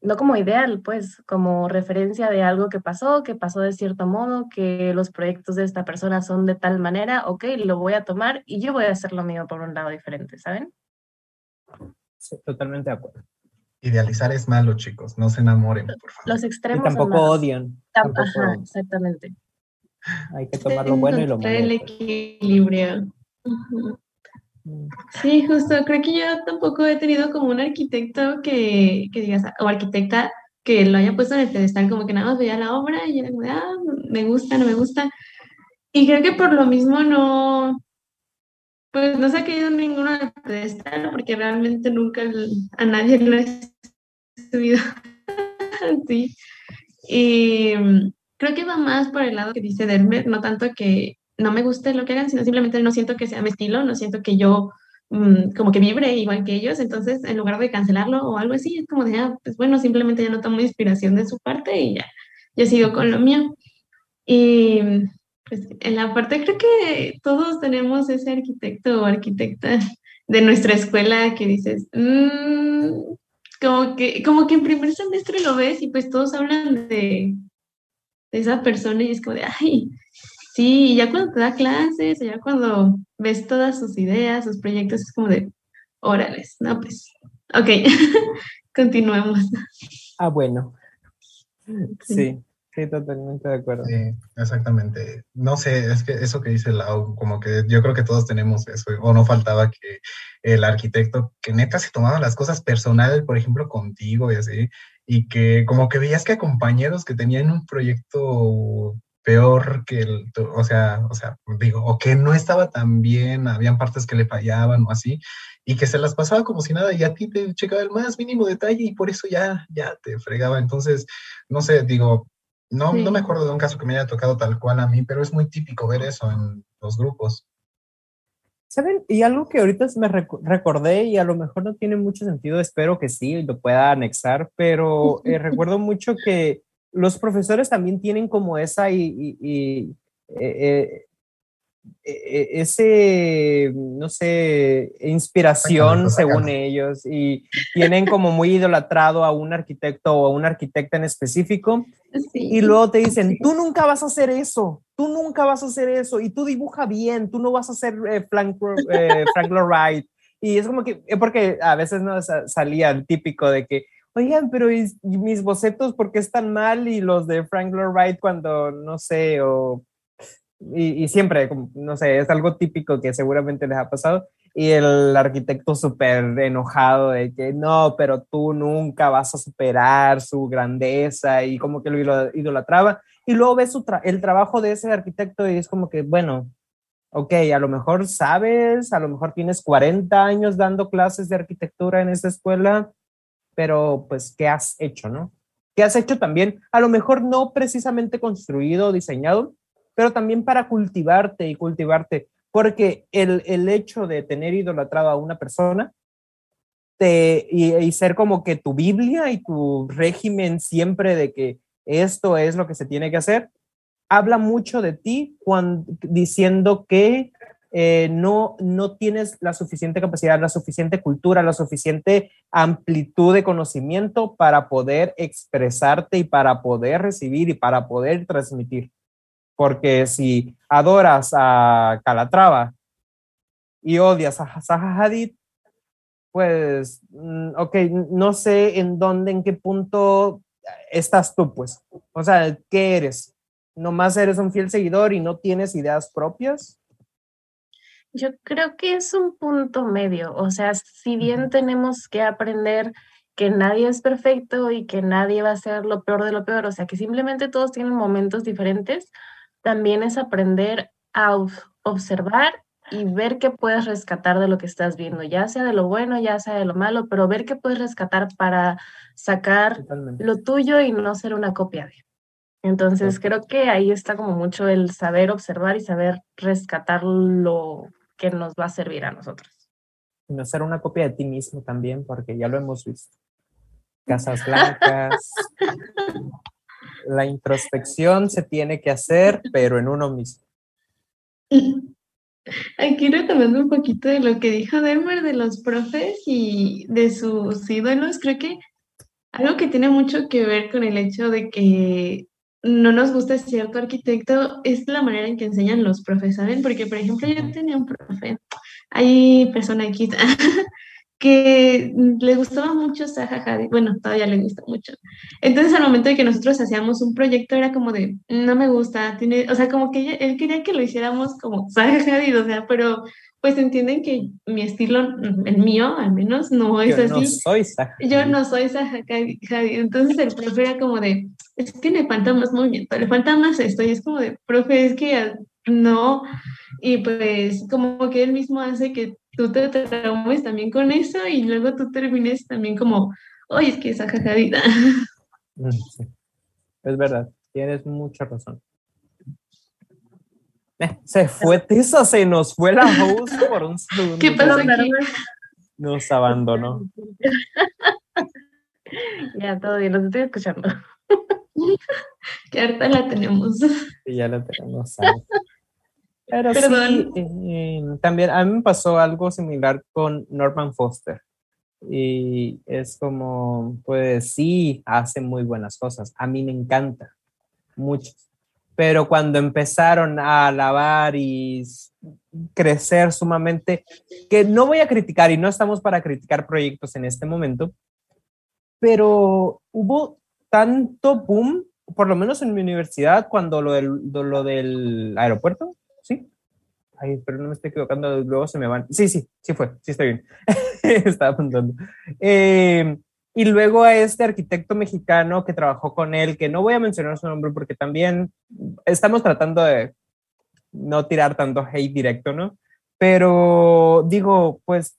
no como ideal, pues como referencia de algo que pasó, que pasó de cierto modo, que los proyectos de esta persona son de tal manera, ok, lo voy a tomar y yo voy a hacer lo mío por un lado diferente, ¿saben? Sí, totalmente de acuerdo. Idealizar es malo, chicos, no se enamoren, por favor. Los extremos. Y tampoco odian. Ajá, exactamente. Hay que tomar lo bueno y lo malo. El equilibrio. Sí, justo, creo que yo tampoco he tenido como un arquitecto que, que digas, o arquitecta que lo haya puesto en el pedestal, como que nada más veía la obra y era como, ah, me gusta, no me gusta. Y creo que por lo mismo no, pues no se ha caído ninguno al pedestal, porque realmente nunca a nadie lo he subido así. Y mm, creo que va más por el lado que dice Dermer, no tanto que no me guste lo que hagan, sino simplemente no siento que sea mi estilo, no siento que yo mm, como que vibre igual que ellos, entonces en lugar de cancelarlo o algo así, es como de, ah, pues bueno, simplemente ya no tomo inspiración de su parte y ya, yo sigo con lo mío. Y pues en la parte creo que todos tenemos ese arquitecto o arquitecta de nuestra escuela que dices, mm", como, que, como que en primer semestre lo ves y pues todos hablan de, de esa persona y es como de, ay, Sí, ya cuando te da clases, ya cuando ves todas sus ideas, sus proyectos, es como de, órales, no, pues, ok, continuemos. Ah, bueno. Sí, sí, totalmente de acuerdo. Sí, exactamente. No sé, es que eso que dice Lau, como que yo creo que todos tenemos eso, o no faltaba que el arquitecto, que neta se tomaba las cosas personales, por ejemplo, contigo y así, y que como que veías que compañeros que tenían un proyecto peor que el, o sea, o sea, digo, o que no estaba tan bien, habían partes que le fallaban o así, y que se las pasaba como si nada y a ti te checaba el más mínimo detalle y por eso ya, ya te fregaba. Entonces, no sé, digo, no, no me acuerdo de un caso que me haya tocado tal cual a mí, pero es muy típico ver eso en los grupos. ¿Saben? Y algo que ahorita me recordé y a lo mejor no tiene mucho sentido, espero que sí, lo pueda anexar, pero eh, recuerdo mucho que los profesores también tienen como esa y, y, eh, eh, eh, ese, no sé, inspiración según ellos y tienen como muy idolatrado a un arquitecto o a una arquitecta en específico y luego te dicen, tú nunca vas a hacer eso, tú nunca vas a hacer eso y tú dibuja bien, tú no vas a ser Frank, Frank Lloyd. Y es como que, porque a veces no salía el típico de que, oigan, pero mis bocetos por qué están mal? Y los de Frank Lloyd Wright cuando, no sé, o... Y, siempre, no sé, es algo típico que seguramente les ha pasado. Y el arquitecto súper enojado de que no, pero tú nunca vas a superar su grandeza y como que lo idolatraba. Y luego ves el trabajo de ese arquitecto y es como que, bueno, ok, a lo mejor sabes, a lo mejor tienes 40 años dando clases de arquitectura en esa escuela, pero pues, ¿qué has hecho, no? ¿Qué has hecho también? A lo mejor no precisamente construido, diseñado, pero también para cultivarte y cultivarte, porque el, el hecho de tener idolatrado a una persona te, y, y, ser como que tu Biblia y tu régimen siempre de que esto es lo que se tiene que hacer, habla mucho de ti cuando, diciendo que eh, no, no tienes la suficiente capacidad, la suficiente cultura, la suficiente amplitud de conocimiento para poder expresarte y para poder recibir y para poder transmitir. Porque si adoras a Calatrava y odias a Zaha Hadid, pues, mm, ok, no sé en dónde, en qué punto estás tú, pues. O sea, ¿qué eres? ¿Nomás eres un fiel seguidor y no tienes ideas propias? Yo creo que es un punto medio, o sea, si bien tenemos que aprender que nadie es perfecto y que nadie va a ser lo peor de lo peor, o sea, que simplemente todos tienen momentos diferentes, también es aprender a observar y ver qué puedes rescatar de lo que estás viendo, ya sea de lo bueno, ya sea de lo malo, pero ver qué puedes rescatar para sacar lo tuyo y no ser una copia de. Entonces, creo que ahí está como mucho el saber observar y saber rescatar lo que nos va a servir a nosotros. Y no ser una copia de ti mismo también, porque ya lo hemos visto. Casas blancas. la introspección se tiene que hacer, pero en uno mismo. Aquí retomando un poquito de lo que dijo Dermer de los profes y de sus ídolos, creo que algo que tiene mucho que ver con el hecho de que no nos gusta cierto arquitecto es la manera en que enseñan los profes, ¿saben? Porque, por ejemplo, yo tenía un profe, hay persona aquí que le gustaba mucho Zaha bueno, todavía le gusta mucho. Entonces, al momento de que nosotros hacíamos un proyecto, era como de, no me gusta, tiene, o sea, como que él quería que lo hiciéramos como Zaha Hadid, o sea, pero pues entienden que mi estilo, el mío al menos, no es Yo así. no soy Zaha Yo no soy Zaha entonces el profe era como de, es que le falta más movimiento, le falta más esto, y es como de, profe, es que ah, no, y pues como que él mismo hace que tú te traumes también con eso, y luego tú termines también como, oye, es que Zaha Hadid, Mm, sí. Es verdad, tienes mucha razón. Se fue Tessa, se nos fue la host por un segundo. ¿Qué pasó aquí? Nos abandonó. Ya, todo bien, los estoy escuchando. que ahorita la tenemos. Y ya la tenemos ahí. Pero Perdón. sí, eh, también a mí me pasó algo similar con Norman Foster. Y es como, pues sí, hace muy buenas cosas. A mí me encanta, muchos. Pero cuando empezaron a alabar y crecer sumamente, que no voy a criticar y no estamos para criticar proyectos en este momento, pero hubo tanto boom, por lo menos en mi universidad, cuando lo del, lo del aeropuerto, ¿sí? Ay, pero no me estoy equivocando, luego se me van. Sí, sí, sí fue, sí estoy bien. Estaba apuntando. Eh, y luego a este arquitecto mexicano que trabajó con él, que no voy a mencionar su nombre porque también estamos tratando de no tirar tanto hate directo, ¿no? Pero digo, pues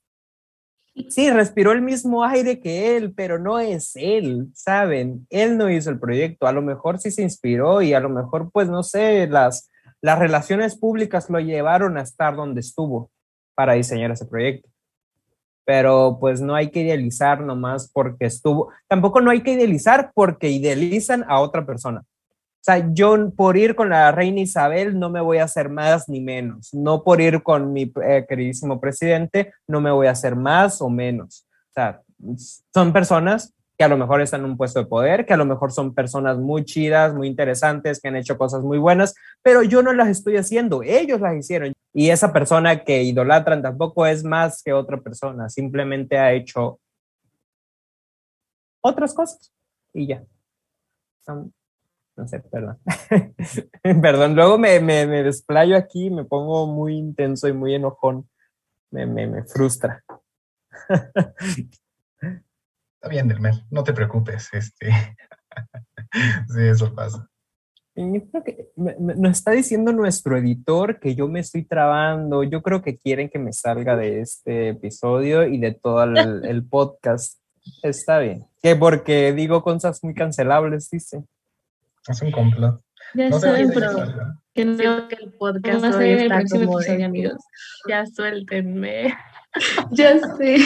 sí, respiró el mismo aire que él, pero no es él, ¿saben? Él no hizo el proyecto, a lo mejor sí se inspiró y a lo mejor, pues no sé, las, las relaciones públicas lo llevaron a estar donde estuvo para diseñar ese proyecto. Pero pues no hay que idealizar nomás porque estuvo, tampoco no hay que idealizar porque idealizan a otra persona. O sea, yo por ir con la reina Isabel no me voy a hacer más ni menos. No por ir con mi eh, queridísimo presidente no me voy a hacer más o menos. O sea, son personas que a lo mejor están en un puesto de poder, que a lo mejor son personas muy chidas, muy interesantes, que han hecho cosas muy buenas, pero yo no las estoy haciendo, ellos las hicieron. Y esa persona que idolatran tampoco es más que otra persona, simplemente ha hecho otras cosas y ya. No sé, perdón. perdón, luego me, me, me, desplayo aquí, me pongo muy intenso y muy enojón. Me, me, me frustra. Está bien, Delmer, no te preocupes. Este... sí, eso pasa. Yo creo que me, me, nos está diciendo nuestro editor que yo me estoy trabando. Yo creo que quieren que me salga de este episodio y de todo el, el podcast. Está bien. Que porque digo cosas muy cancelables, dice. Es un complot. Ya No saben, pero que no, que el podcast no va a hoy ser el está próximo como episodio, amigos. ya suéltenme. Ya sé.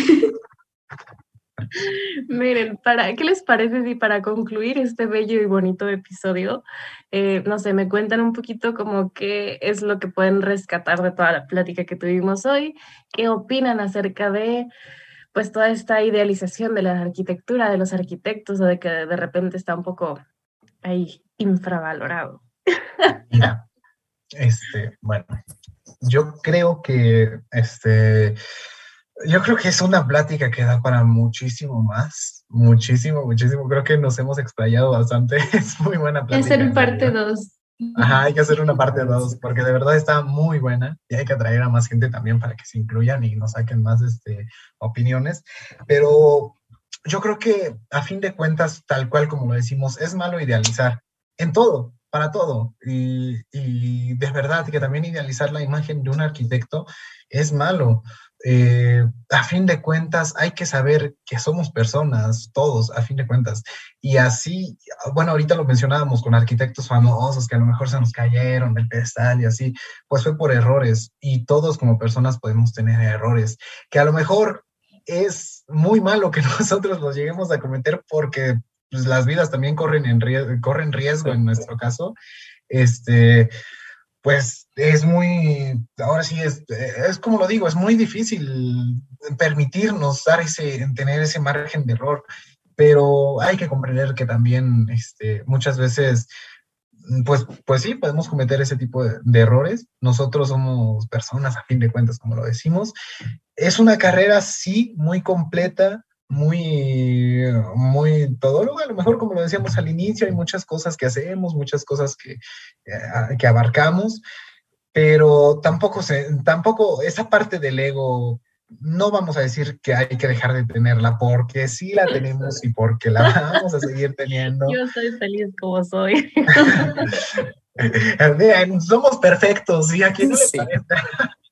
Miren, para, ¿qué les parece si para concluir este bello y bonito episodio, eh, no sé, me cuentan un poquito como qué es lo que pueden rescatar de toda la plática que tuvimos hoy? ¿Qué opinan acerca de pues toda esta idealización de la arquitectura, de los arquitectos, o de que de repente está un poco ahí infravalorado? Mira, este, bueno, yo creo que este yo creo que es una plática que da para muchísimo más, muchísimo, muchísimo. Creo que nos hemos explayado bastante. Es muy buena plática. Hacer parte 2. Ajá, hay que hacer una parte 2, porque de verdad está muy buena y hay que atraer a más gente también para que se incluyan y nos saquen más este, opiniones. Pero yo creo que a fin de cuentas, tal cual como lo decimos, es malo idealizar en todo, para todo. Y, y de verdad que también idealizar la imagen de un arquitecto es malo. Eh, a fin de cuentas hay que saber que somos personas, todos, a fin de cuentas. Y así, bueno, ahorita lo mencionábamos con arquitectos famosos que a lo mejor se nos cayeron del pedestal y así, pues fue por errores. Y todos como personas podemos tener errores, que a lo mejor es muy malo que nosotros los lleguemos a cometer porque pues, las vidas también corren, en riesgo, corren riesgo en nuestro caso. Este, pues es muy, ahora sí es, es como lo digo, es muy difícil permitirnos dar ese, tener ese margen de error, pero hay que comprender que también este, muchas veces pues, pues sí, podemos cometer ese tipo de, de, errores. Nosotros somos personas, a fin de cuentas, como lo decimos. Es una carrera, sí, muy completa, muy, muy todóloga, a lo mejor como lo decíamos al inicio, hay muchas cosas que hacemos, muchas cosas que, eh, que abarcamos, pero tampoco, se, tampoco esa parte del ego, no vamos a decir que hay que dejar de tenerla, porque sí la tenemos y porque la vamos a seguir teniendo. Yo soy feliz como soy. somos perfectos, ¿y a quién no le parece?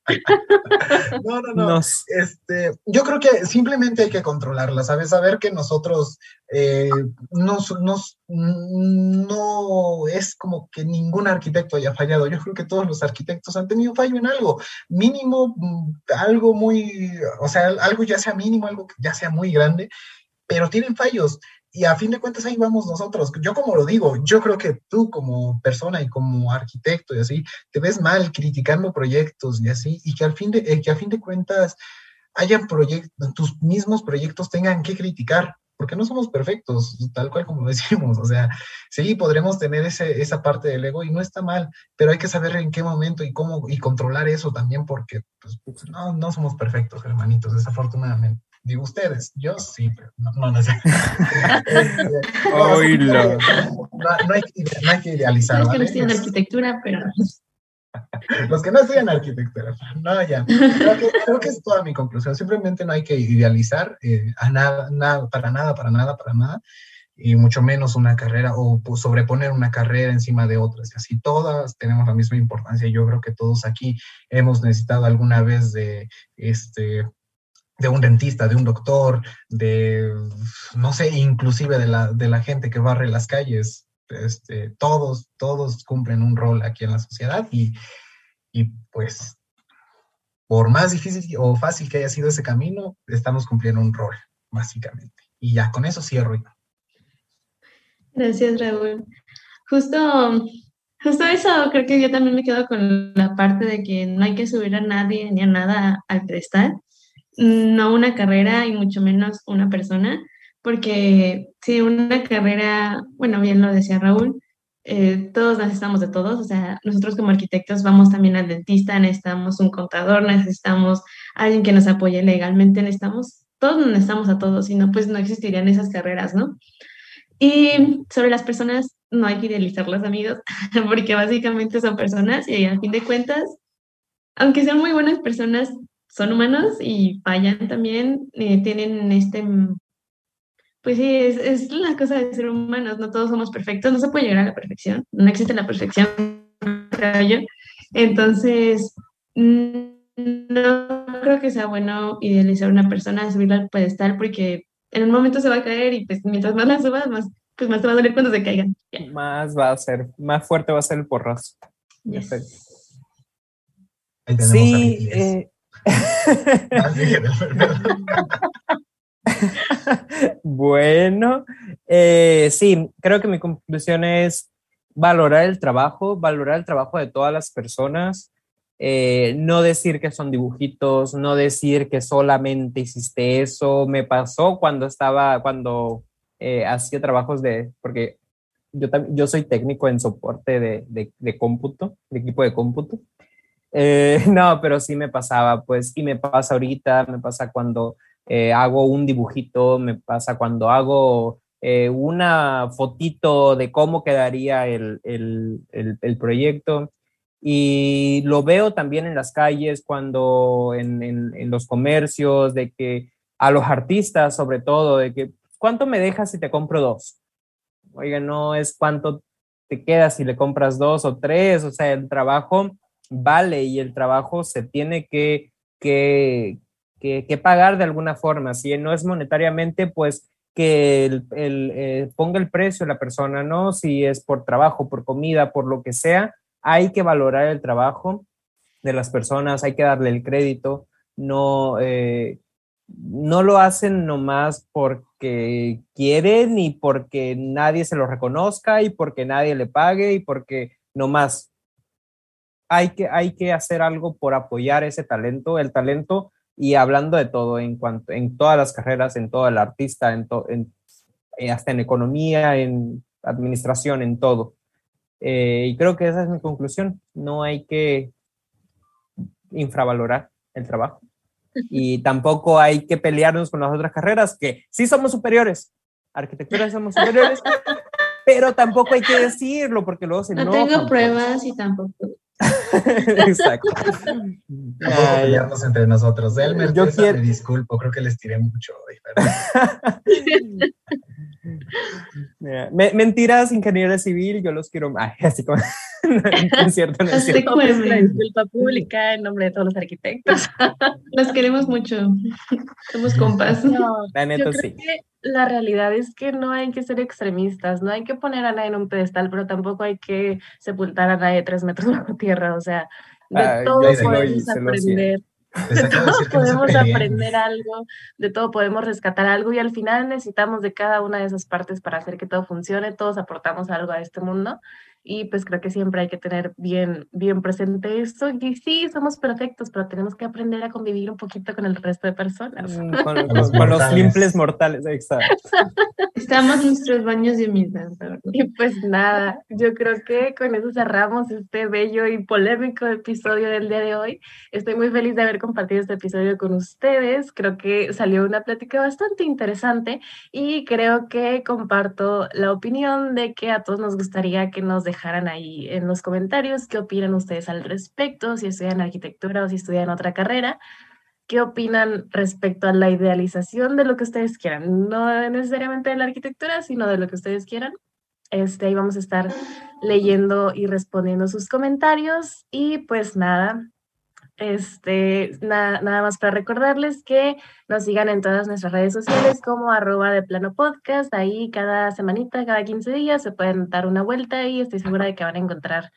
No, no, no. Este, yo creo que simplemente hay que controlarla, ¿sabes? Saber que nosotros eh, nos, nos, no es como que ningún arquitecto haya fallado. Yo creo que todos los arquitectos han tenido fallo en algo. Mínimo, mm, algo muy, o sea, algo ya sea mínimo, algo que ya sea muy grande, pero tienen fallos y a fin de cuentas ahí vamos nosotros. Yo como lo digo, yo creo que tú como persona y como arquitecto y así, te ves mal criticando proyectos y así, y que al fin de, eh, que a fin de cuentas haya proyectos, tus mismos proyectos tengan que criticar, porque no somos perfectos, tal cual como decimos. O sea, sí, podremos tener ese, esa parte del ego y no está mal, pero hay que saber en qué momento y cómo y controlar eso también, porque pues, no, no somos perfectos, hermanitos, desafortunadamente. Digo ustedes, yo sí, pero no, no, no, no, no, hay, no hay que idealizar. Los que no estudian arquitectura, pero... Los que no estudian arquitectura, no, ya. Creo que, creo que, es toda mi conclusión. Simplemente no hay que idealizar eh, a nada, nada, para nada, para nada, para nada, y mucho menos una carrera o pues, sobreponer una carrera encima de otras. Así todas tenemos la misma importancia. Yo creo que todos aquí hemos necesitado alguna vez de este de un dentista, de un doctor, de, no sé, inclusive de la, de la gente que barre las calles. Este, todos, todos cumplen un rol aquí en la sociedad y, y pues por más difícil o fácil que haya sido ese camino, estamos cumpliendo un rol, básicamente. Y ya, con eso cierro. Gracias, Raúl. Justo, justo eso, creo que yo también me quedo con la parte de que no hay que subir a nadie ni a nada al prestar no una carrera y mucho menos una persona, porque si una carrera, bueno, bien lo decía Raúl, eh, todos necesitamos de todos, o sea, nosotros como arquitectos vamos también al dentista, necesitamos un contador, necesitamos alguien que nos apoye legalmente, necesitamos, todos necesitamos a todos, si no, pues no existirían esas carreras, ¿no? Y sobre las personas, no hay que idealizarlas, amigos, porque básicamente son personas y al fin de cuentas, aunque sean muy buenas personas, son humanos y fallan también, eh, tienen este, pues sí, es, es, la cosa de ser humanos, no todos somos perfectos, no se puede llegar a la perfección, no existe la perfección, creo yo. Entonces, no creo que sea bueno idealizar a una persona, subirla al pedestal, porque en un momento se va a caer y pues mientras más la subas, más, pues más te va a doler cuando se caigan. Más va a ser, más fuerte va a ser el porrazo. Sí, eh, bueno, eh, sí, creo que mi conclusión es valorar el trabajo, valorar el trabajo de todas las personas, eh, no decir que son dibujitos, no decir que solamente hiciste eso. Me pasó cuando estaba, cuando eh, hacía trabajos de, porque yo, yo soy técnico en soporte de, de, de cómputo, de equipo de cómputo. Eh, no, pero sí me pasaba, pues, y me pasa ahorita, me pasa cuando eh, hago un dibujito, me pasa cuando hago eh, una fotito de cómo quedaría el, el, el, proyecto. Y lo veo también en las calles, cuando en, en, en, los comercios, de que a los artistas sobre todo, de que, ¿cuánto me dejas si te compro dos? Oiga, no es cuánto te queda si le compras dos o tres, o sea, el trabajo vale y el trabajo se tiene que, que, que, pagar de alguna forma. Si no es monetariamente, pues que el, eh, ponga el precio la persona, ¿no? Si es por trabajo, por comida, por lo que sea, hay que valorar el trabajo de las personas, hay que darle el crédito, no, eh, no lo hacen nomás porque quieren y porque nadie se lo reconozca y porque nadie le pague y porque nomás hay que, hay que hacer algo por apoyar ese talento, el talento, y hablando de todo, en, cuanto, en todas las carreras, en todo el artista, en, en eh, hasta en economía, en administración, en todo. Eh, y creo que esa es mi conclusión. No hay que infravalorar el trabajo. Y tampoco hay que pelearnos con las otras carreras, que sí somos superiores. Arquitectura somos superiores, pero tampoco hay que decirlo porque luego se No enojan, tengo pues. pruebas y tampoco. Exacto. Ay, pelearnos entre nosotros. Elmer, Yo yo quiero- me disculpo, creo que les tiré mucho hoy, mentiras, ingeniera civil, yo los quiero. Ay, así como. no es cierto, no es Así cierto. La disculpa pública en nombre de todos los arquitectos. Los queremos mucho. Somos compas. No, La yo neta creo sí. que la realidad es que no hay que ser extremistas, no hay que poner a nadie en un pedestal, pero tampoco hay que sepultar a nadie tres metros bajo tierra. O sea, de Ay, todo podemos aprender. De todo de no podemos aprender algo, de todo podemos rescatar algo y al final necesitamos de cada una de esas partes para hacer que todo funcione, todos aportamos algo a este mundo y pues creo que siempre hay que tener bien, bien presente esto y sí, somos perfectos, pero tenemos que aprender a convivir un poquito con el resto de personas. Mm, Con, los con los mortales. simples mortales, exacto. Estamos en nuestros baños de humildad. Y pues nada, yo creo que con eso cerramos este bello y polémico episodio del día de hoy. Estoy muy feliz de haber compartido este episodio con ustedes. Creo que salió una plática bastante interesante y creo que comparto la opinión de que a todos nos gustaría que nos dejaran ahí en los comentarios qué opinan ustedes al respecto, si estudian arquitectura o si estudian otra carrera. ¿Qué opinan respecto a la idealización de lo que ustedes quieran? No necesariamente de la arquitectura, sino de lo que ustedes quieran. Este, ahí vamos a estar leyendo y respondiendo sus comentarios. Y pues nada, este, na- nada más para recordarles que nos sigan en todas nuestras redes sociales como arroba de plano podcast. Ahí cada semanita, cada 15 días se pueden dar una vuelta y estoy segura de que van a encontrar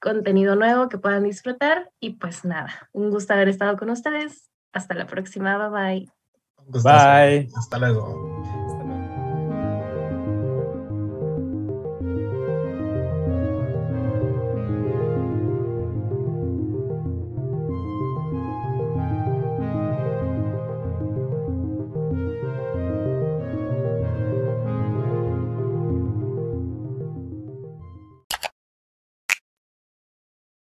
contenido nuevo que puedan disfrutar. Y pues nada, un gusto haber estado con ustedes. Hasta la próxima. Bye bye. Bye. Hasta luego.